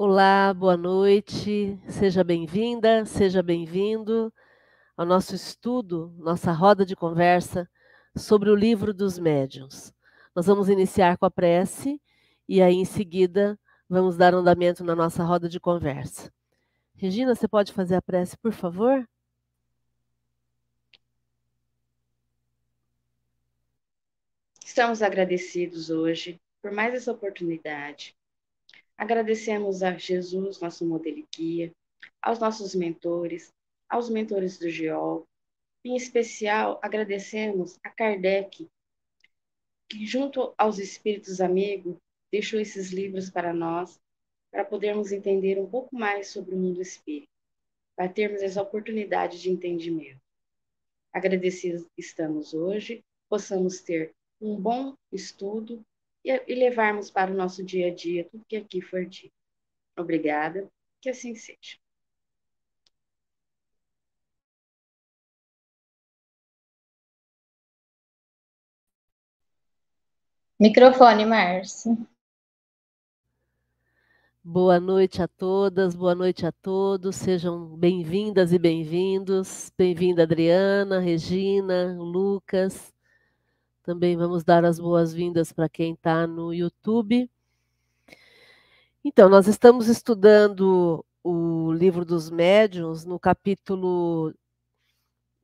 Olá, boa noite, seja bem-vinda, seja bem-vindo ao nosso estudo, nossa roda de conversa sobre o livro dos médiuns. Nós vamos iniciar com a prece e aí em seguida vamos dar andamento na nossa roda de conversa. Regina, você pode fazer a prece, por favor? Estamos agradecidos hoje por mais essa oportunidade Agradecemos a Jesus, nosso modelo e guia, aos nossos mentores, aos mentores do GEOL. Em especial, agradecemos a Kardec, que, junto aos espíritos amigos, deixou esses livros para nós, para podermos entender um pouco mais sobre o mundo espírita, para termos essa oportunidade de entendimento. Agradecidos estamos hoje, possamos ter um bom estudo e, levarmos para o nosso dia a dia tudo que aqui for dito. Obrigada, que assim seja. Microfone, Márcio. Boa noite a todas, boa noite a todos, sejam bem-vindas e bem-vindos. Bem-vinda, Adriana, Regina, Lucas. Também vamos dar as boas-vindas para quem está no YouTube. Então, nós estamos estudando o livro dos médiuns no capítulo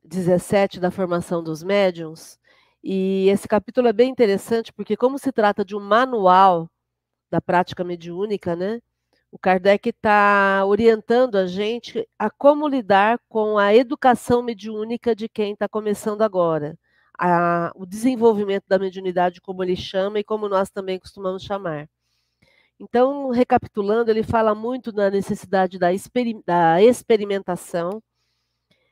17 da formação dos médiuns. E esse capítulo é bem interessante porque, como se trata de um manual da prática mediúnica, né? O Kardec está orientando a gente a como lidar com a educação mediúnica de quem está começando agora a, o desenvolvimento da mediunidade, como ele chama e como nós também costumamos chamar. Então, recapitulando, ele fala muito da necessidade da, da experimentação,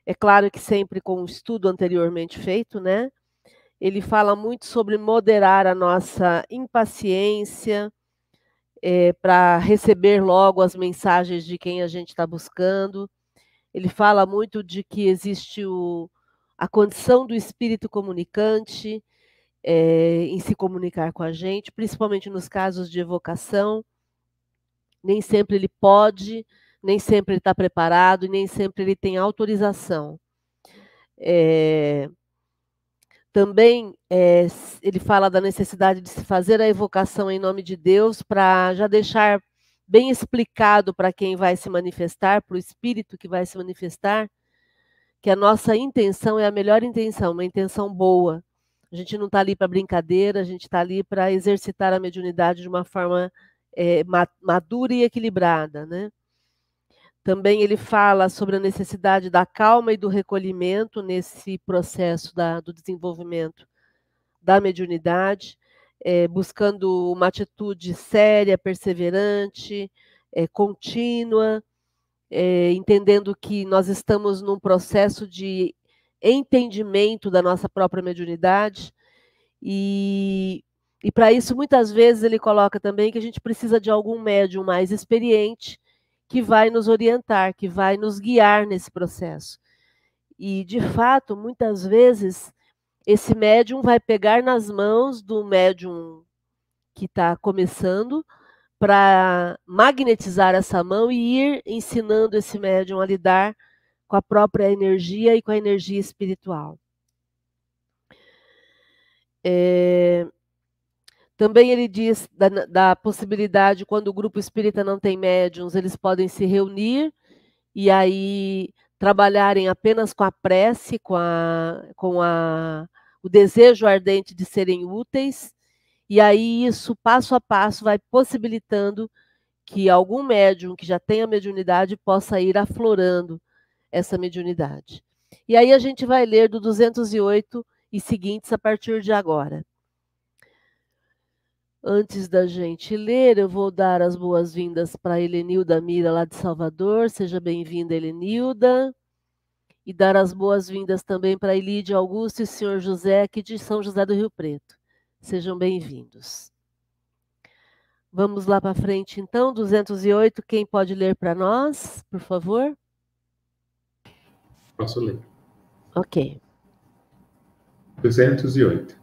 é claro que sempre com o estudo anteriormente feito, né? Ele fala muito sobre moderar a nossa impaciência é, para receber logo as mensagens de quem a gente está buscando. Ele fala muito de que existe o, a condição do espírito comunicante é, em se comunicar com a gente, principalmente nos casos de evocação. Nem sempre ele pode, nem sempre ele está preparado nem sempre ele tem autorização. É, também é, ele fala da necessidade de se fazer a evocação em nome de Deus para já deixar bem explicado para quem vai se manifestar, para o espírito que vai se manifestar, que a nossa intenção é a melhor intenção, uma intenção boa. A gente não está ali para brincadeira, a gente está ali para exercitar a mediunidade de uma forma é, madura e equilibrada, né? Também ele fala sobre a necessidade da calma e do recolhimento nesse processo da, do desenvolvimento da mediunidade, é, buscando uma atitude séria, perseverante, é, contínua, é, entendendo que nós estamos num processo de entendimento da nossa própria mediunidade, e, e para isso, muitas vezes, ele coloca também que a gente precisa de algum médium mais experiente que vai nos orientar, que vai nos guiar nesse processo. E, de fato, muitas vezes, esse médium vai pegar nas mãos do médium que está começando, para magnetizar essa mão e ir ensinando esse médium a lidar com a própria energia e com a energia espiritual. É, também ele diz da, da, possibilidade, quando o grupo espírita não tem médiums, eles podem se reunir e aí trabalharem apenas com a prece, com, a, com a, o desejo ardente de serem úteis e aí isso, passo a passo, vai possibilitando que algum médium que já tenha mediunidade possa ir aflorando essa mediunidade. E aí a gente vai ler do 208 e seguintes a partir de agora. Antes da gente ler, eu vou dar as boas-vindas para Helenilda Mira, lá de Salvador. Seja bem-vinda, Helenilda. E dar as boas-vindas também para Elide Augusto e senhor José, aqui de São José do Rio Preto. Sejam bem-vindos. Vamos lá para frente, então, 208. Quem pode ler para nós, por favor? Posso ler. Ok. 208.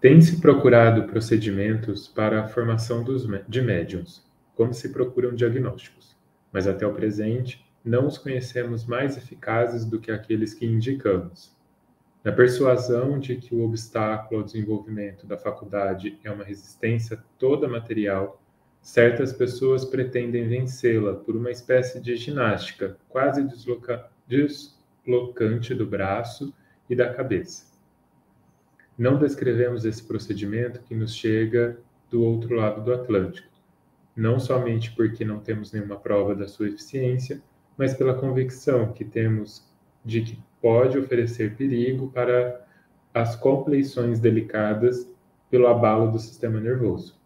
Tem-se procurado procedimentos para a formação dos, de médiums, como se procuram diagnósticos, mas até o presente não os conhecemos mais eficazes do que aqueles que indicamos. Na persuasão de que o obstáculo ao desenvolvimento da faculdade é uma resistência toda material, certas pessoas pretendem vencê-la por uma espécie de ginástica quase desloca deslocante do braço e da cabeça. Não descrevemos esse procedimento que nos chega do outro lado do Atlântico, não somente porque não temos nenhuma prova da sua eficiência, mas pela convicção que temos de que pode oferecer perigo para as compleições delicadas pelo abalo do sistema nervoso.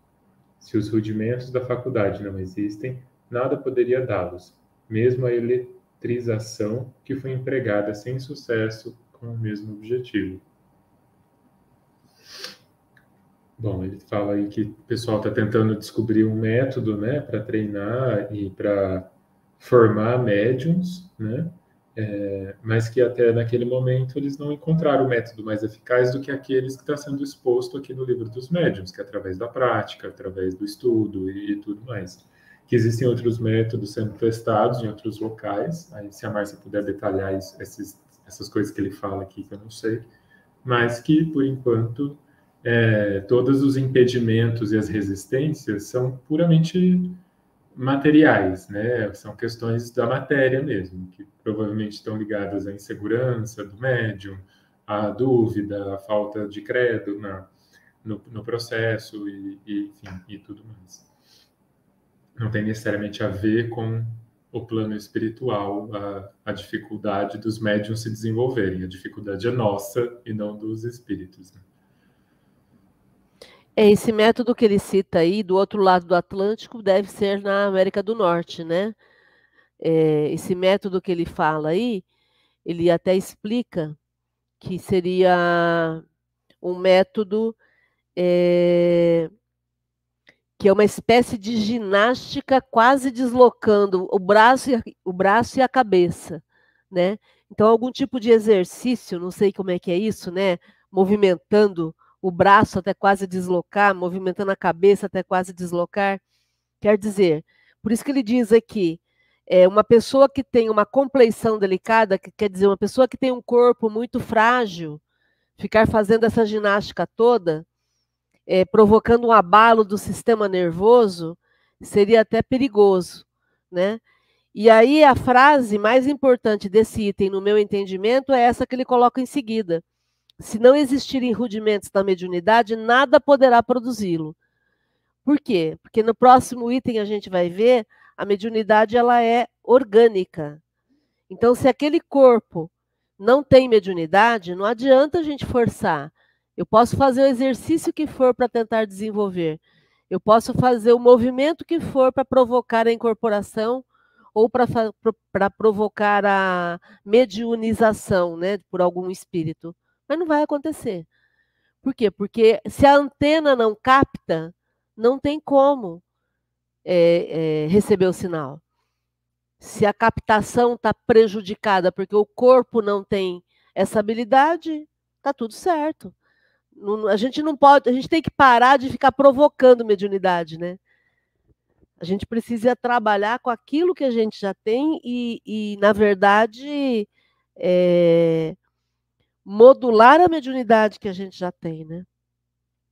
Se os rudimentos da faculdade não existem, nada poderia dá-los, mesmo a eletrização que foi empregada sem sucesso com o mesmo objetivo. Bom, ele fala aí que o pessoal está tentando descobrir um método, né, para treinar e para formar médiums, né, é, mas que até naquele momento eles não encontraram o método mais eficaz do que aqueles que está sendo exposto aqui no livro dos médiums, que é através da prática, através do estudo e, e tudo mais. Que existem outros métodos sendo testados em outros locais, aí se a Márcia puder detalhar isso, esses, essas coisas que ele fala aqui, que eu não sei, mas que, por enquanto, é, todos os impedimentos e as resistências são puramente materiais, né? São questões da matéria mesmo, que provavelmente estão ligadas à insegurança do médium, à dúvida, à falta de credo na, no, no processo e, e, enfim, e tudo mais. Não tem necessariamente a ver com o plano espiritual, a, a dificuldade dos médiums se desenvolverem. A dificuldade é nossa e não dos espíritos. Né? É, esse método que ele cita aí, do outro lado do Atlântico, deve ser na América do Norte, né? É, esse método que ele fala aí, ele até explica que seria um método é, que é uma espécie de ginástica quase deslocando o braço e, o braço e a cabeça, né? Então, algum tipo de exercício, não sei como é que é isso, né? Movimentando o braço até quase deslocar, movimentando a cabeça até quase deslocar. Quer dizer, por isso que ele diz aqui, é uma pessoa que tem uma compleição delicada, que quer dizer, uma pessoa que tem um corpo muito frágil, ficar fazendo essa ginástica toda, é, provocando um abalo do sistema nervoso, seria até perigoso, né? E aí a frase mais importante desse item, no meu entendimento, é essa que ele coloca em seguida. Se não existirem rudimentos da mediunidade, nada poderá produzi-lo. Por quê? Porque no próximo item a gente vai ver a mediunidade ela é orgânica. Então, se aquele corpo não tem mediunidade, não adianta a gente forçar. Eu posso fazer o exercício que for para tentar desenvolver. Eu posso fazer o movimento que for para provocar a incorporação ou para provocar a mediunização né, por algum espírito. Mas não vai acontecer. Por quê? Porque se a antena não capta, não tem como é, é, receber o sinal. Se a captação está prejudicada porque o corpo não tem essa habilidade, está tudo certo. Não, a gente não pode, a gente tem que parar de ficar provocando mediunidade, né? A gente precisa trabalhar com aquilo que a gente já tem e, e na verdade, é, modular a mediunidade que a gente já tem, né?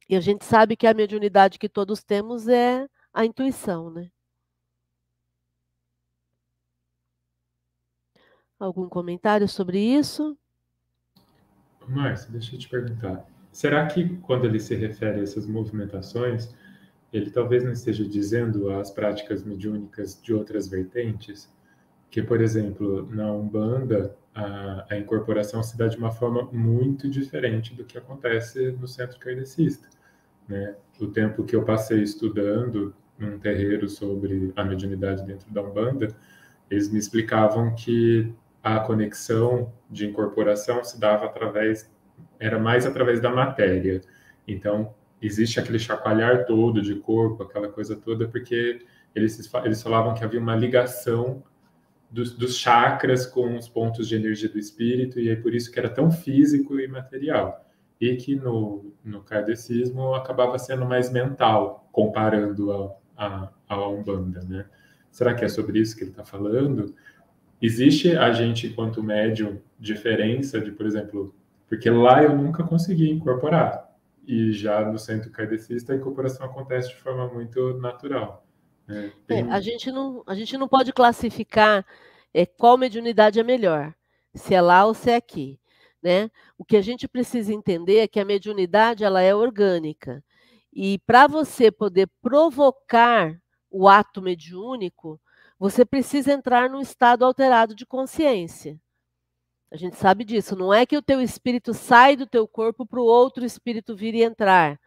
E a gente sabe que a mediunidade que todos temos é a intuição, né? Algum comentário sobre isso? Márcio, deixa eu te perguntar. Será que quando ele se refere a essas movimentações, ele talvez não esteja dizendo as práticas mediúnicas de outras vertentes? Que, por exemplo, na Umbanda, a, a, incorporação se dá de uma forma muito diferente do que acontece no centro kardecista. Né? O tempo que eu passei estudando num terreiro sobre a mediunidade dentro da Umbanda, eles me explicavam que a conexão de incorporação se dava através, era mais através da matéria. Então, existe aquele chacoalhar todo de corpo, aquela coisa toda, porque eles, eles falavam que havia uma ligação dos, dos chakras com os pontos de energia do espírito, e é por isso que era tão físico e material. E que no, no kardecismo acabava sendo mais mental, comparando ao, a, a Umbanda, né? Será que é sobre isso que ele está falando? Existe a gente, enquanto médium, diferença de, por exemplo, porque lá eu nunca consegui incorporar. E já no centro kardecista a incorporação acontece de forma muito natural. Tem... É, a, gente não, a gente não pode classificar é, qual mediunidade é melhor, se é lá ou se é aqui. Né? O que a gente precisa entender é que a mediunidade ela é orgânica. E para você poder provocar o ato mediúnico, você precisa entrar num estado alterado de consciência. A gente sabe disso. Não é que o teu espírito sai do teu corpo para o outro espírito vir e entrar.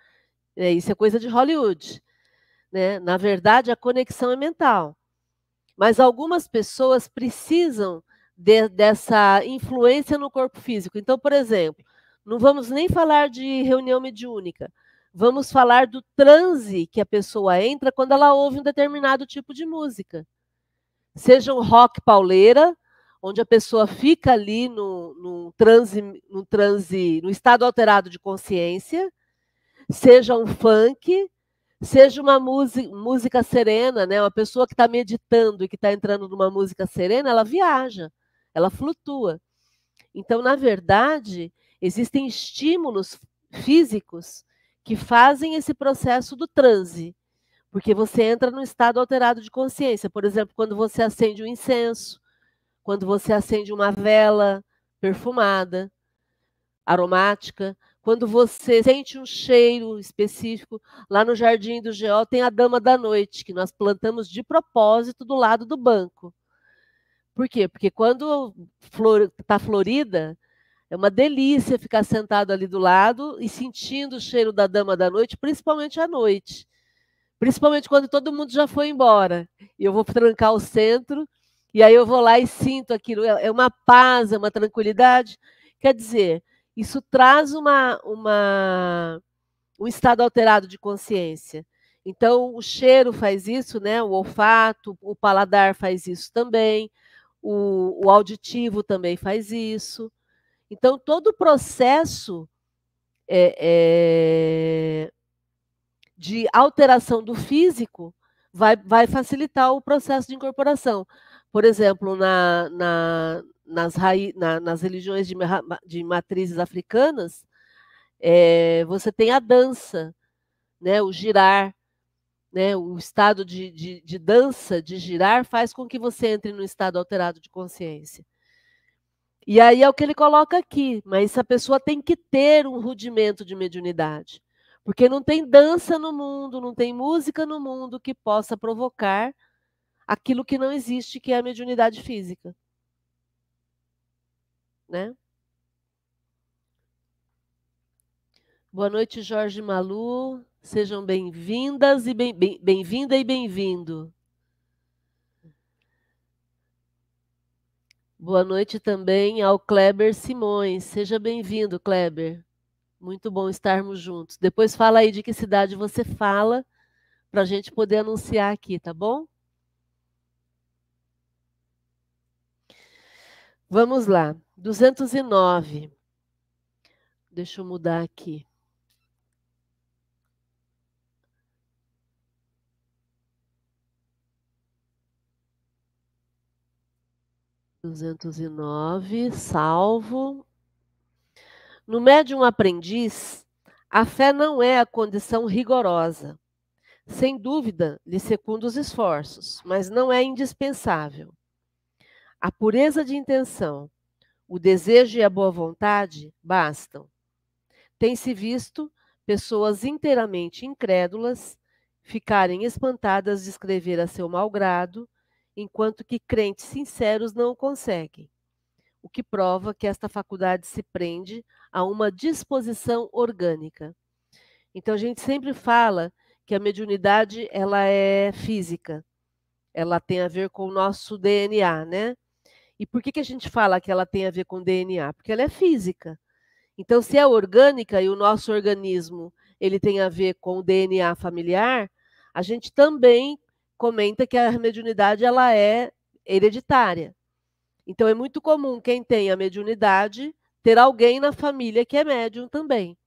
É, isso é coisa de Hollywood. Né? Na verdade, a conexão é mental. Mas algumas pessoas precisam de, dessa influência no corpo físico. Então, por exemplo, não vamos nem falar de reunião mediúnica. Vamos falar do transe que a pessoa entra quando ela ouve um determinado tipo de música. Seja um rock pauleira, onde a pessoa fica ali no, no, transe, no transe, no estado alterado de consciência, seja um funk, seja uma música, serena, né? Uma pessoa que está meditando e que está entrando numa música serena, ela viaja, ela flutua. Então, na verdade, existem estímulos físicos que fazem esse processo do transe, porque você entra num estado alterado de consciência. Por exemplo, quando você acende um incenso, quando você acende uma vela perfumada, aromática, quando você sente um cheiro específico, lá no Jardim do Geol tem a Dama da Noite, que nós plantamos de propósito do lado do banco. Por quê? Porque quando está florida, é uma delícia ficar sentado ali do lado e sentindo o cheiro da Dama da Noite, principalmente à noite. Principalmente quando todo mundo já foi embora. E eu vou trancar o centro, e aí eu vou lá e sinto aquilo. É, é uma paz, é uma tranquilidade. Quer dizer, isso traz uma, uma, um estado alterado de consciência. Então, o cheiro faz isso, né? o olfato, o paladar faz isso também, o, o auditivo também faz isso. Então, todo o processo é, é, de alteração do físico vai, vai facilitar o processo de incorporação. Por exemplo, na, na, nas, na, nas religiões de, de matrizes africanas, é, você tem a dança, né, o girar, né, o estado de, de, de, dança, de girar, faz com que você entre no estado alterado de consciência. E aí é o que ele coloca aqui, mas a pessoa tem que ter um rudimento de mediunidade, porque não tem dança no mundo, não tem música no mundo que possa provocar aquilo que não existe, que é a mediunidade física né? Boa noite, Jorge Malu. Sejam bem-vindas e bem-vinda bem, bem e bem-vindo. Boa noite também ao Kleber Simões. Seja bem-vindo, Kleber. Muito bom estarmos juntos. Depois fala aí de que cidade você fala, para a gente poder anunciar aqui, tá bom? Vamos lá. 209. Deixa eu mudar aqui. Duzentos e nove, salvo. No médium aprendiz, a fé não é a condição rigorosa. Sem dúvida, lhe secunda os esforços, mas não é indispensável. A pureza de intenção, o desejo e a boa vontade bastam. Tem-se visto pessoas inteiramente incrédulas ficarem espantadas de escrever a seu malgrado, enquanto que crentes sinceros não o conseguem, o que prova que esta faculdade se prende a uma disposição orgânica. Então a gente sempre fala que a mediunidade ela é física, ela tem a ver com o nosso DNA, né? E por que, que a gente fala que ela tem a ver com DNA? Porque ela é física. Então, se é orgânica e o nosso organismo ele tem a ver com o DNA familiar, a gente também comenta que a mediunidade ela é hereditária. Então, é muito comum quem tem a mediunidade ter alguém na família que é médium também.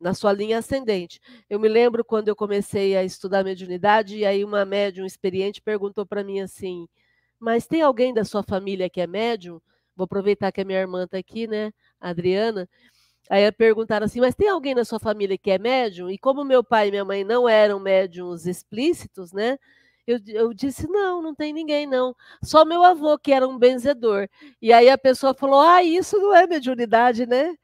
na sua linha ascendente. Eu me lembro quando eu comecei a estudar mediunidade, e aí uma médium experiente perguntou para mim assim: Mas tem alguém da sua família que é médium? Vou aproveitar que a minha irmã está aqui, né, Adriana. Aí perguntaram assim: Mas tem alguém na sua família que é médium? E como meu pai e minha mãe não eram médiums explícitos, né? Eu, eu, disse, não, não tem ninguém, não. Só meu avô, que era um benzedor. E aí a pessoa falou, ah, isso não é mediunidade, né?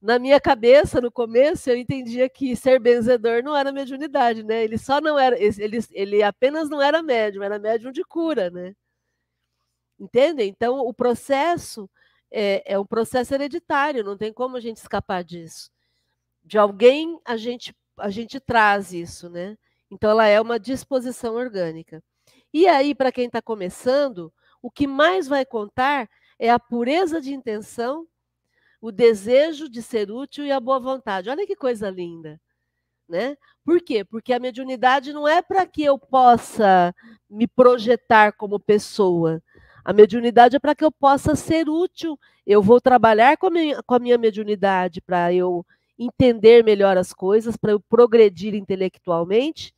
Na minha cabeça, no começo, eu entendia que ser benzedor não era mediunidade, né? Ele só não era, ele, ele apenas não era médium, era médium de cura, né? Entendem? Então, o processo é, é um processo hereditário, não tem como a gente escapar disso. De alguém a gente, a gente traz isso, né? Então, ela é uma disposição orgânica. E aí, para quem está começando, o que mais vai contar é a pureza de intenção o desejo de ser útil e a boa vontade. Olha que coisa linda. Né? Por quê? Porque a mediunidade não é para que eu possa me projetar como pessoa. A mediunidade é para que eu possa ser útil. Eu vou trabalhar com a minha, com a minha mediunidade para eu entender melhor as coisas, para eu progredir intelectualmente,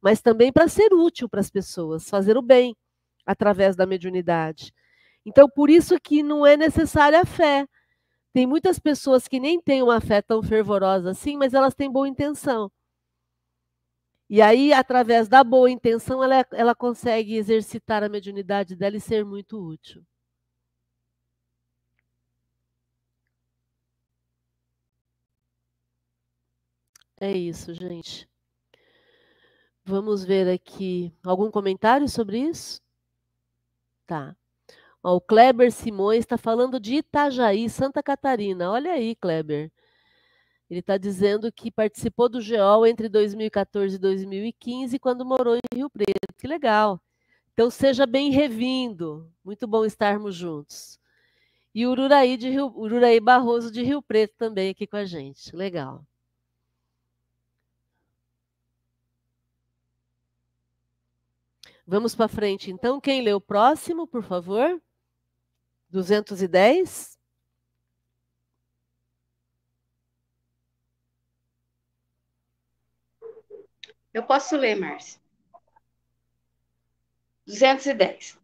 mas também para ser útil para as pessoas, fazer o bem através da mediunidade. Então, por isso que não é necessária a fé. Tem muitas pessoas que nem têm uma fé tão fervorosa assim, mas elas têm boa intenção. E aí, através da boa intenção, ela, ela consegue exercitar a mediunidade dela e ser muito útil. É isso, gente. Vamos ver aqui. Algum comentário sobre isso? Tá. Ó, o Kleber Simões está falando de Itajaí, Santa Catarina. Olha aí, Kleber. Ele está dizendo que participou do GEOL entre 2014 e 2015, quando morou em Rio Preto. Que legal. Então, seja bem revindo. Muito bom estarmos juntos. E o Ururaí, de Rio, Ururaí Barroso de Rio Preto também aqui com a gente. Legal. Vamos para frente, então. Quem lê o próximo, por favor? 210? Eu posso ler, Márcia. 210.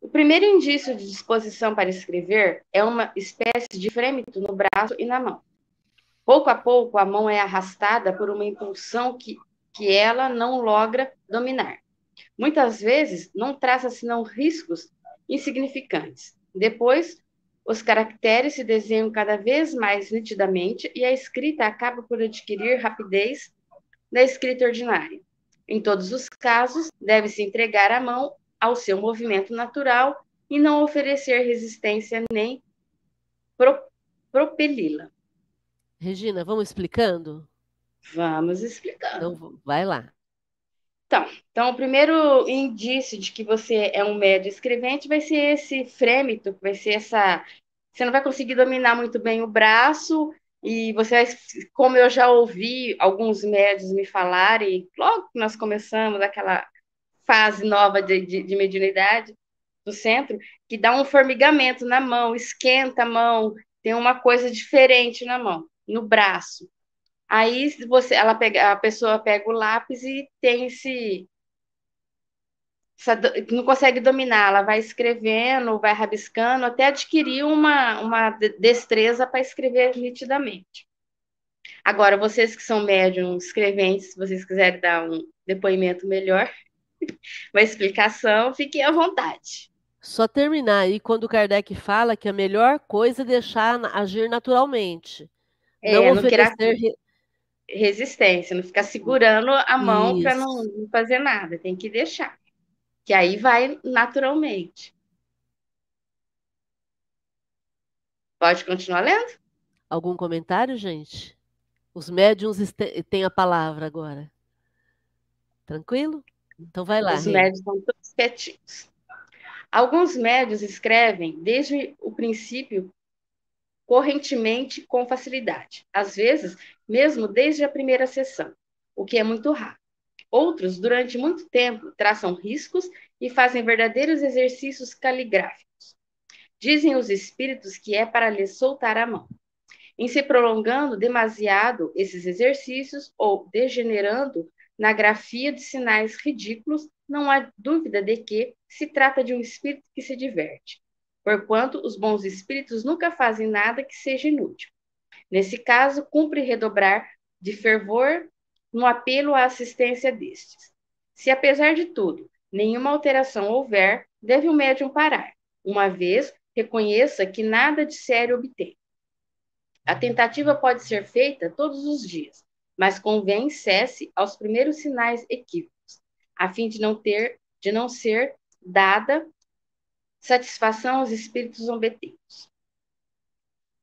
O primeiro indício de disposição para escrever é uma espécie de frêmito no braço e na mão. Pouco a pouco, a mão é arrastada por uma impulsão que, que ela não logra dominar. Muitas vezes, não traça senão riscos insignificantes. Depois, os caracteres se desenham cada vez mais nitidamente e a escrita acaba por adquirir rapidez da escrita ordinária. Em todos os casos, deve-se entregar a mão ao seu movimento natural e não oferecer resistência nem pro, propeli-la. Regina, vamos explicando? Vamos explicando. Então, vai lá. Então, então, o primeiro indício de que você é um médio escrevente vai ser esse frêmito, vai ser essa. Você não vai conseguir dominar muito bem o braço, e você vai, como eu já ouvi alguns médios me falarem, logo que nós começamos aquela fase nova de, de, de mediunidade do centro, que dá um formigamento na mão, esquenta a mão, tem uma coisa diferente na mão, no braço. Aí você, ela pega, a pessoa pega o lápis e tem esse, essa, não consegue dominar, ela vai escrevendo, vai rabiscando, até adquirir uma, uma destreza para escrever nitidamente. Agora, vocês que são médiums escreventes, se vocês quiserem dar um depoimento melhor, uma explicação, fiquem à vontade. Só terminar aí quando o Kardec fala que a melhor coisa é deixar agir naturalmente. É, não, não oferecer resistência, não ficar segurando a mão para não, não fazer nada, tem que deixar. Que aí vai naturalmente. Pode continuar lendo? Algum comentário, gente? Os médiums têm a palavra agora. Tranquilo? Então vai lá. Os médios estão todos quietinhos. Alguns médios escrevem desde o princípio correntemente com facilidade, às vezes mesmo desde a primeira sessão, o que é muito raro. Outros, durante muito tempo, traçam riscos e fazem verdadeiros exercícios caligráficos. Dizem os espíritos que é para lhes soltar a mão. em se prolongando demasiado esses exercícios ou degenerando na grafia de sinais ridículos, não há dúvida de que se trata de um espírito que se diverte, porquanto os bons espíritos nunca fazem nada que seja inútil. Nesse caso, cumpre redobrar de fervor no apelo à assistência destes. Se, apesar de tudo, nenhuma alteração houver, deve o médium parar, uma vez reconheça que nada de sério obtém. A tentativa pode ser feita todos os dias, mas convém cesse aos primeiros sinais equívocos, a fim de não ter, de não ser dada satisfação aos espíritos zombeteiros.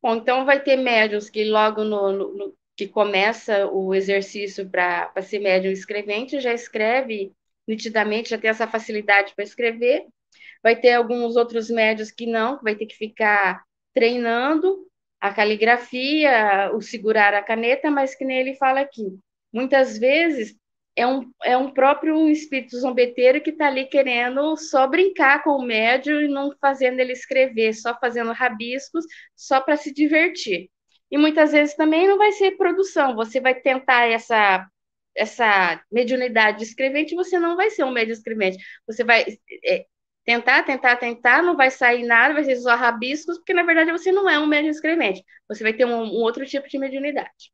Bom, então vai ter médiums que logo no, no, no que começa o exercício para ser médium escrevente já escreve nitidamente, já tem essa facilidade para escrever. Vai ter alguns outros médios que não, vai ter que ficar treinando a caligrafia, o segurar a caneta, mas que nem ele fala aqui. Muitas vezes é um, é um próprio espírito zombeteiro que está ali querendo só brincar com o médio e não fazendo ele escrever, só fazendo rabiscos, só para se divertir. E muitas vezes também não vai ser produção, você vai tentar essa essa mediunidade escrevente, você não vai ser um médio escrevente. Você vai é, tentar, tentar, tentar, não vai sair nada, vai ser só rabiscos, porque na verdade você não é um médium escrevente. Você vai ter um, um outro tipo de mediunidade.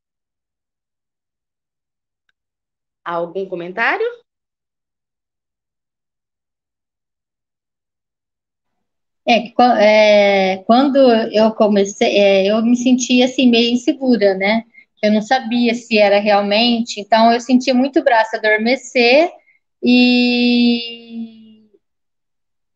Algum comentário? É, é, quando eu comecei, é, eu me sentia assim meio insegura, né? Eu não sabia se era realmente, então eu sentia muito o braço adormecer e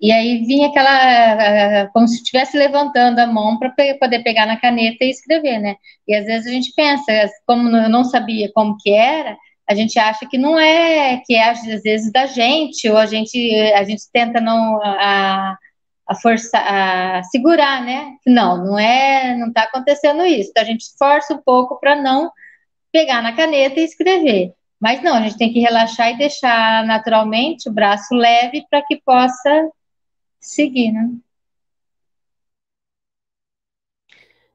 e aí vinha aquela, como se estivesse levantando a mão para poder pegar na caneta e escrever, né? E às vezes a gente pensa, como eu não sabia como que era, a gente acha que não é, que é às vezes da gente, ou a gente, a gente tenta não a, a forçar, a segurar, né? Não, não é, não está acontecendo isso. Então a gente força um pouco para não pegar na caneta e escrever. Mas não, a gente tem que relaxar e deixar naturalmente o braço leve para que possa seguir, né?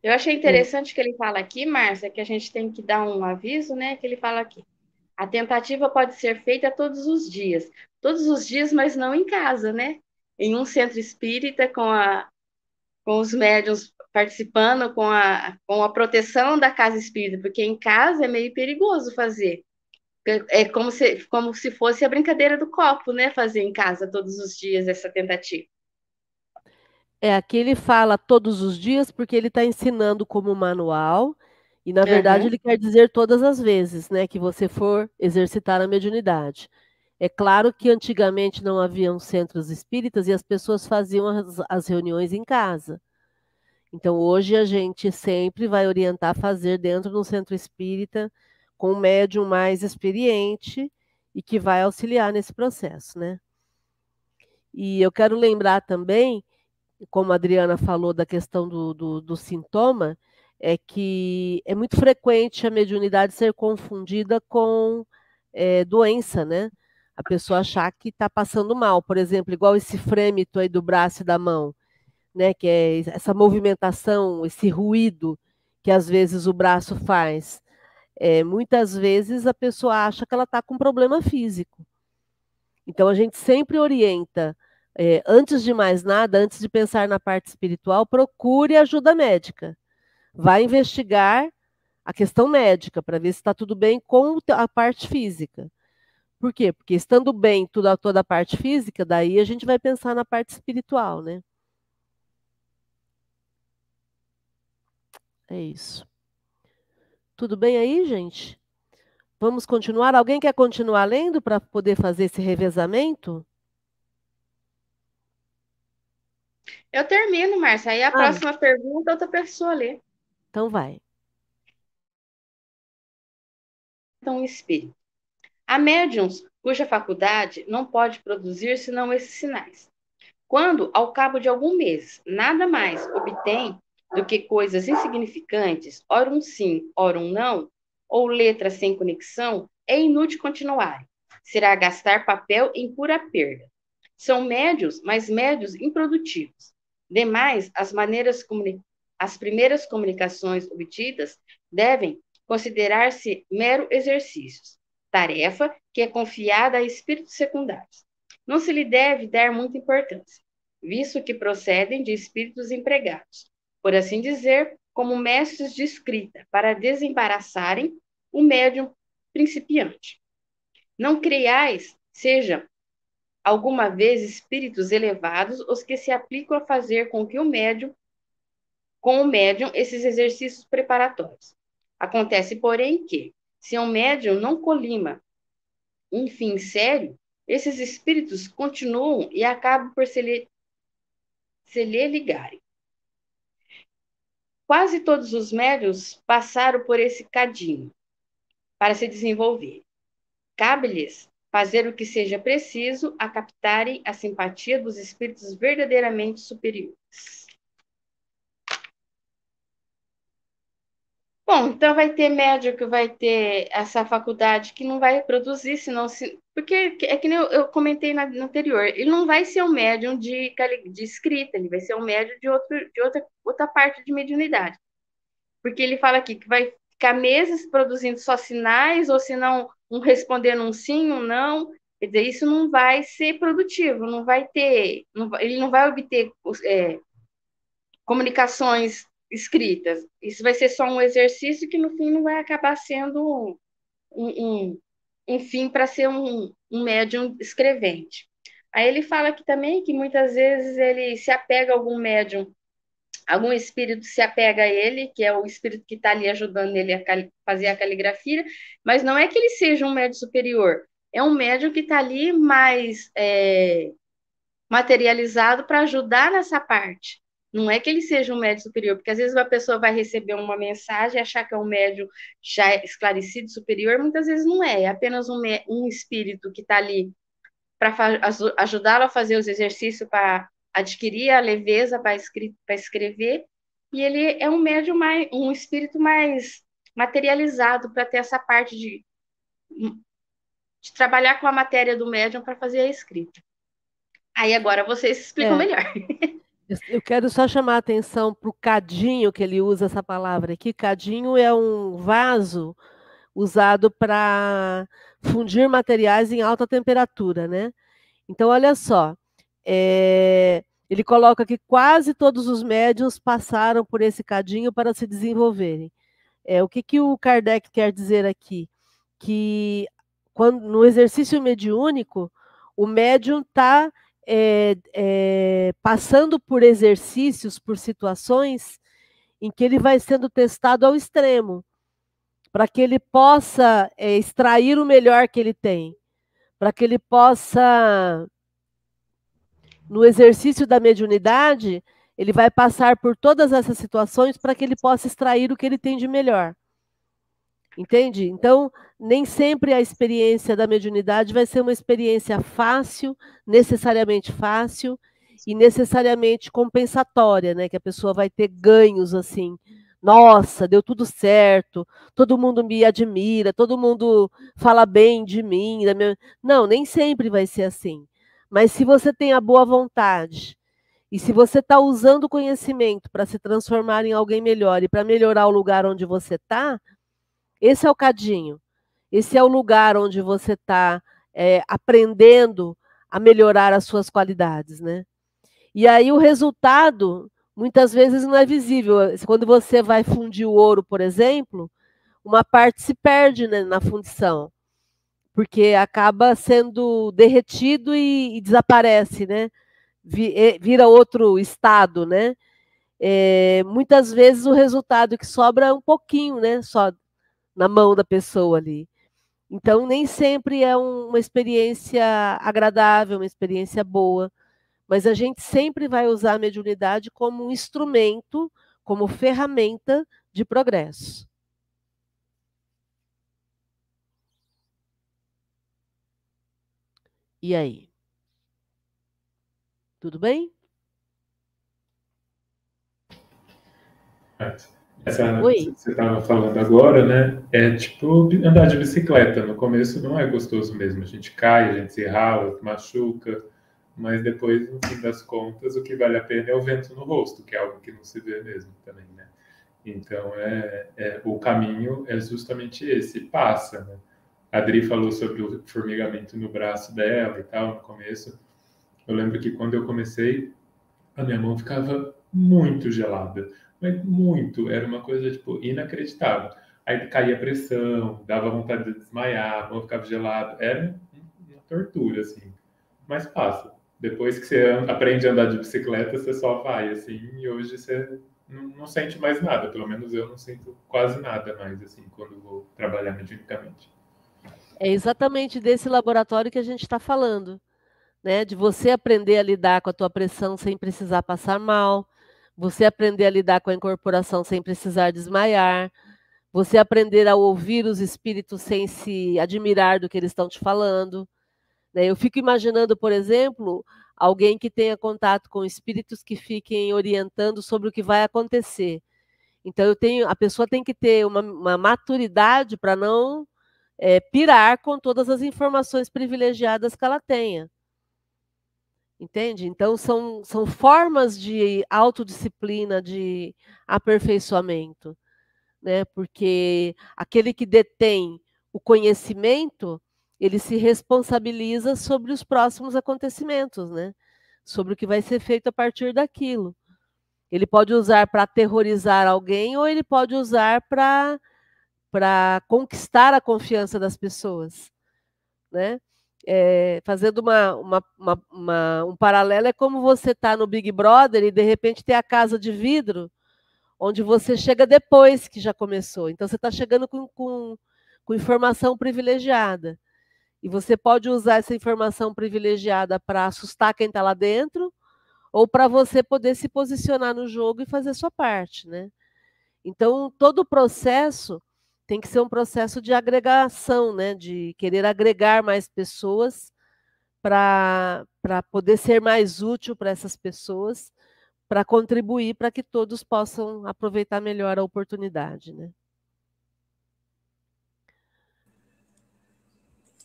Eu achei interessante que ele fala aqui, Márcia, que a gente tem que dar um aviso, né? Que ele fala aqui. A tentativa pode ser feita todos os dias. Todos os dias, mas não em casa, né? Em um centro espírita, com, a, com os médiums participando, com a, com a proteção da casa espírita, porque em casa é meio perigoso fazer. É como se, como se fosse a brincadeira do copo, né? Fazer em casa todos os dias essa tentativa. É, aqui ele fala todos os dias porque ele está ensinando como manual e, na verdade, uhum. ele quer dizer todas as vezes né, que você for exercitar a mediunidade. É claro que antigamente não haviam centros espíritas e as pessoas faziam as, as reuniões em casa. Então, hoje a gente sempre vai orientar a fazer dentro de um centro espírita com um médium mais experiente e que vai auxiliar nesse processo, né? E eu quero lembrar também como a Adriana falou da questão do, do, do sintoma, é que é muito frequente a mediunidade ser confundida com é, doença, né? A pessoa achar que está passando mal, por exemplo, igual esse frêmito aí do braço e da mão, né? Que é essa movimentação, esse ruído que às vezes o braço faz. É, muitas vezes a pessoa acha que ela está com problema físico. Então a gente sempre orienta é, antes de mais nada, antes de pensar na parte espiritual, procure ajuda médica. Vá investigar a questão médica para ver se está tudo bem com a parte física. Por quê? Porque estando bem toda, toda a parte física, daí a gente vai pensar na parte espiritual, né? É isso. Tudo bem aí, gente? Vamos continuar? Alguém quer continuar lendo para poder fazer esse revezamento? Eu termino, Márcia. Aí a ah. próxima pergunta outra pessoa lê. Então vai. Então, espírito. Há médiums cuja faculdade não pode produzir senão esses sinais. Quando, ao cabo de algum mês, nada mais obtém do que coisas insignificantes, ora um sim, ora um não, ou letras sem conexão, é inútil continuar. Será gastar papel em pura perda. São médios, mas médios improdutivos. Demais, as maneiras, as primeiras comunicações obtidas devem considerar-se mero exercícios, tarefa que é confiada a espíritos secundários. Não se lhe deve dar muita importância, visto que procedem de espíritos empregados, por assim dizer, como mestres de escrita, para desembaraçarem o médium principiante. Não criais, seja alguma vez espíritos elevados os que se aplicam a fazer com que o médium, com o médium, esses exercícios preparatórios. Acontece, porém, que, se um médium não colima um fim sério, esses espíritos continuam e acabam por se lhe, se lhe ligarem. Quase todos os médios passaram por esse cadinho para se desenvolver. Cabe-lhes fazer o que seja preciso a captarem a simpatia dos espíritos verdadeiramente superiores. Bom, então vai ter médico que vai ter essa faculdade que não vai produzir, senão se, porque é que nem eu, eu comentei na, no anterior, ele não vai ser um médium de, de escrita, ele vai ser um médium de, outro, de outra, outra parte de mediunidade. Porque ele fala aqui que vai ficar meses produzindo só sinais, ou se não, um respondendo um sim, um não, quer dizer, isso não vai ser produtivo, não vai ter, não, ele não vai obter é, comunicações escritas. Isso vai ser só um exercício que no fim não vai acabar sendo um, um, um fim para ser um, um médium escrevente. Aí ele fala aqui também que muitas vezes ele se apega a algum médium, algum espírito se apega a ele, que é o espírito que está ali ajudando ele a fazer a caligrafia, mas não é que ele seja um médium superior, é um médium que está ali mais é, materializado para ajudar nessa parte. Não é que ele seja um médio superior, porque às vezes uma pessoa vai receber uma mensagem e achar que é um médio já esclarecido, superior, muitas vezes não é, é apenas um, um espírito que está ali para ajudá-lo a fazer os exercícios para adquirir a leveza para escrever, e ele é um médium mais, um espírito mais materializado para ter essa parte de, de trabalhar com a matéria do médium para fazer a escrita. Aí agora vocês explicam é. melhor. Eu quero só chamar a atenção para o cadinho, que ele usa essa palavra aqui. Cadinho é um vaso usado para fundir materiais em alta temperatura, né? Então, olha só, é, ele coloca que quase todos os médiums passaram por esse cadinho para se desenvolverem. É, o que, que o Kardec quer dizer aqui? Que quando, no exercício mediúnico, o médium está é, é, passando por exercícios, por situações em que ele vai sendo testado ao extremo, para que ele possa é, extrair o melhor que ele tem, para que ele possa, no exercício da mediunidade, ele vai passar por todas essas situações para que ele possa extrair o que ele tem de melhor. Entende? Então, nem sempre a experiência da mediunidade vai ser uma experiência fácil, necessariamente fácil e necessariamente compensatória, né? Que a pessoa vai ter ganhos assim. Nossa, deu tudo certo, todo mundo me admira, todo mundo fala bem de mim. Minha... Não, nem sempre vai ser assim. Mas se você tem a boa vontade e se você está usando o conhecimento para se transformar em alguém melhor e para melhorar o lugar onde você está, esse é o cadinho. Esse é o lugar onde você está é, aprendendo a melhorar as suas qualidades, né? E aí o resultado muitas vezes não é visível. Quando você vai fundir o ouro, por exemplo, uma parte se perde né, na fundição, porque acaba sendo derretido e, e desaparece, né? Vira outro estado, né? É, muitas vezes o resultado que sobra é um pouquinho, né? Só na mão da pessoa ali. Então, nem sempre é um, uma experiência agradável, uma experiência boa, mas a gente sempre vai usar a mediunidade como um instrumento, como ferramenta de progresso. E aí? Tudo bem? É. Essa, Oi? você estava falando agora, né? É tipo andar de bicicleta. No começo não é gostoso mesmo. A gente cai, a gente se rala, machuca, mas depois, no fim das contas, o que vale a pena é o vento no rosto, que é algo que não se vê mesmo também, né? Então, é, é o caminho é justamente esse, passa, né? A Adri falou sobre o formigamento no braço dela e tal, no começo. Eu lembro que quando eu comecei, a minha mão ficava muito gelada, mas muito, era uma coisa, tipo, inacreditável. Aí caía pressão, dava vontade de desmaiar, a mão ficava gelada, era uma tortura, assim. Mas passa. Depois que você aprende a andar de bicicleta, você só vai, assim, e hoje você não, sente mais nada, pelo menos eu não sinto quase nada mais, assim, quando vou trabalhar mediunicamente. É exatamente desse laboratório que a gente está falando, né? De você aprender a lidar com a tua pressão sem precisar passar mal, você aprender a lidar com a incorporação sem precisar desmaiar, você aprender a ouvir os espíritos sem se admirar do que eles estão te falando. Né? Eu fico imaginando, por exemplo, alguém que tenha contato com espíritos que fiquem orientando sobre o que vai acontecer. Então eu tenho, a pessoa tem que ter uma, uma maturidade para não é, pirar com todas as informações privilegiadas que ela tenha. Entende? Então são, são formas de autodisciplina, de aperfeiçoamento, né? Porque aquele que detém o conhecimento, ele se responsabiliza sobre os próximos acontecimentos, né? Sobre o que vai ser feito a partir daquilo. Ele pode usar para aterrorizar alguém ou ele pode usar para conquistar a confiança das pessoas, né? É, fazendo uma, uma, uma, uma, um paralelo, é como você está no Big Brother e de repente tem a casa de vidro, onde você chega depois que já começou. Então você está chegando com, com, com informação privilegiada. E você pode usar essa informação privilegiada para assustar quem está lá dentro, ou para você poder se posicionar no jogo e fazer sua parte, né? Então, todo o processo tem que ser um processo de agregação, né? De querer agregar mais pessoas para poder ser mais útil para essas pessoas, para contribuir para que todos possam aproveitar melhor a oportunidade, né?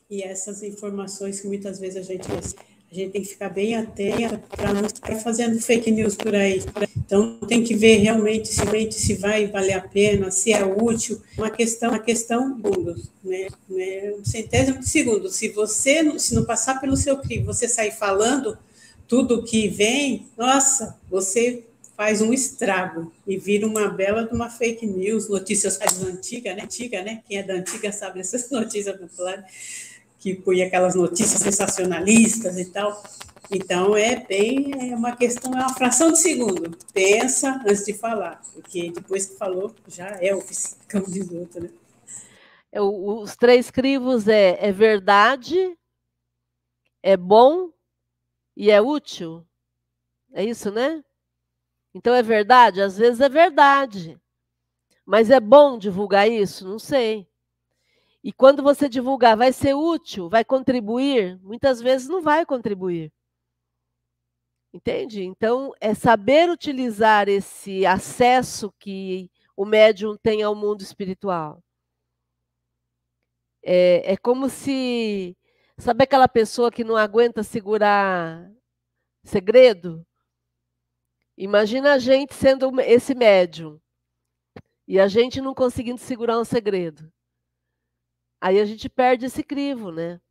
e essas informações que muitas vezes a gente a gente tem que ficar bem atento para não estar fazendo fake news por aí. Então tem que ver realmente se, realmente se vai valer a pena, se é útil. Uma questão, uma questão né? né? Um centésimo de segundo. Se você se não passar pelo seu crivo, você sair falando tudo que vem, nossa, você faz um estrago e vira uma bela de uma fake news, notícias mais antigas, né? Antiga, né? Quem é da antiga sabe dessas notícias populares que põe aquelas notícias sensacionalistas e tal. Então, é bem é uma questão, é uma fração de segundo. Pensa antes de falar, porque depois que falou, já é oficial, como diz outro, né? É, os três crivos é, é verdade, é bom e é útil. É isso, né? Então é verdade? Às vezes é verdade. Mas é bom divulgar isso? Não sei. E quando você divulgar, vai ser útil, vai contribuir? Muitas vezes não vai contribuir. Entende? Então, é saber utilizar esse acesso que o médium tem ao mundo espiritual. É, é como se. Sabe aquela pessoa que não aguenta segurar segredo? Imagina a gente sendo esse médium e a gente não conseguindo segurar um segredo. Aí a gente perde esse crivo, né?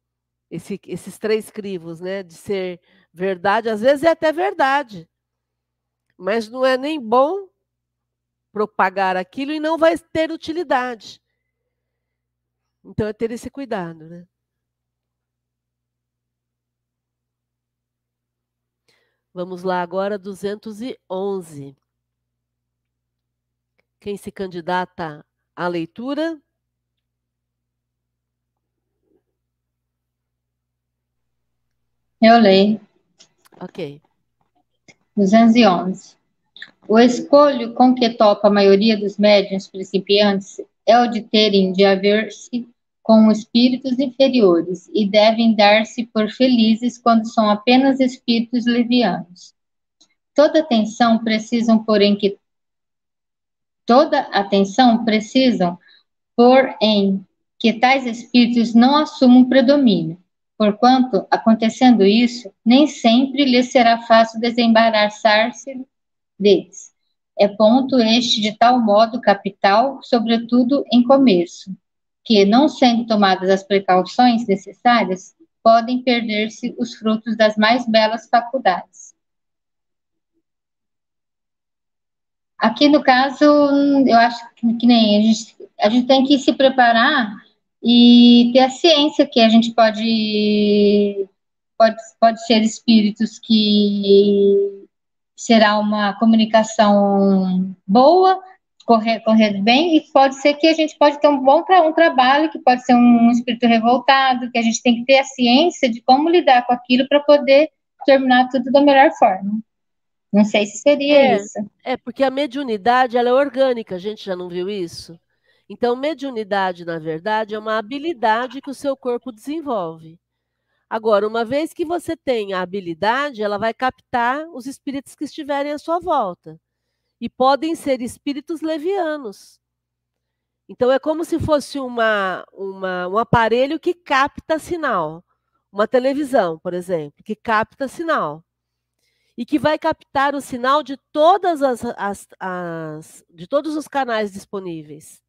Esse, esses três crivos, né? De ser verdade, às vezes é até verdade, mas não é nem bom propagar aquilo e não vai ter utilidade. Então é ter esse cuidado, né? Vamos lá agora, 211. Quem se candidata à leitura? Eu leio. Ok. 211. O escolho com que topa a maioria dos médiuns principiantes é o de terem de haver-se com espíritos inferiores e devem dar-se por felizes quando são apenas espíritos levianos. Toda atenção precisam, porém, que toda atenção precisam, porém, que tais espíritos não assumam predomínio Porquanto, acontecendo isso, nem sempre lhe será fácil desembaraçar-se deles. É ponto este de tal modo capital, sobretudo em começo, que, não sendo tomadas as precauções necessárias, podem perder-se os frutos das mais belas faculdades. Aqui, no caso, eu acho que, que nem a gente, a gente tem que se preparar e ter a ciência que a gente pode, pode, pode ser espíritos que será uma comunicação boa, correr, correr bem, e pode ser que a gente pode ter um bom tra um trabalho, que pode ser um espírito revoltado, que a gente tem que ter a ciência de como lidar com aquilo para poder terminar tudo da melhor forma. Não sei se seria é, isso. É, porque a mediunidade ela é orgânica, a gente já não viu isso? Então, mediunidade, na verdade, é uma habilidade que o seu corpo desenvolve. Agora, uma vez que você tem a habilidade, ela vai captar os espíritos que estiverem à sua volta. E podem ser espíritos levianos. Então, é como se fosse uma, uma, um aparelho que capta sinal. Uma televisão, por exemplo, que capta sinal. E que vai captar o sinal de todas as, as, as de todos os canais disponíveis.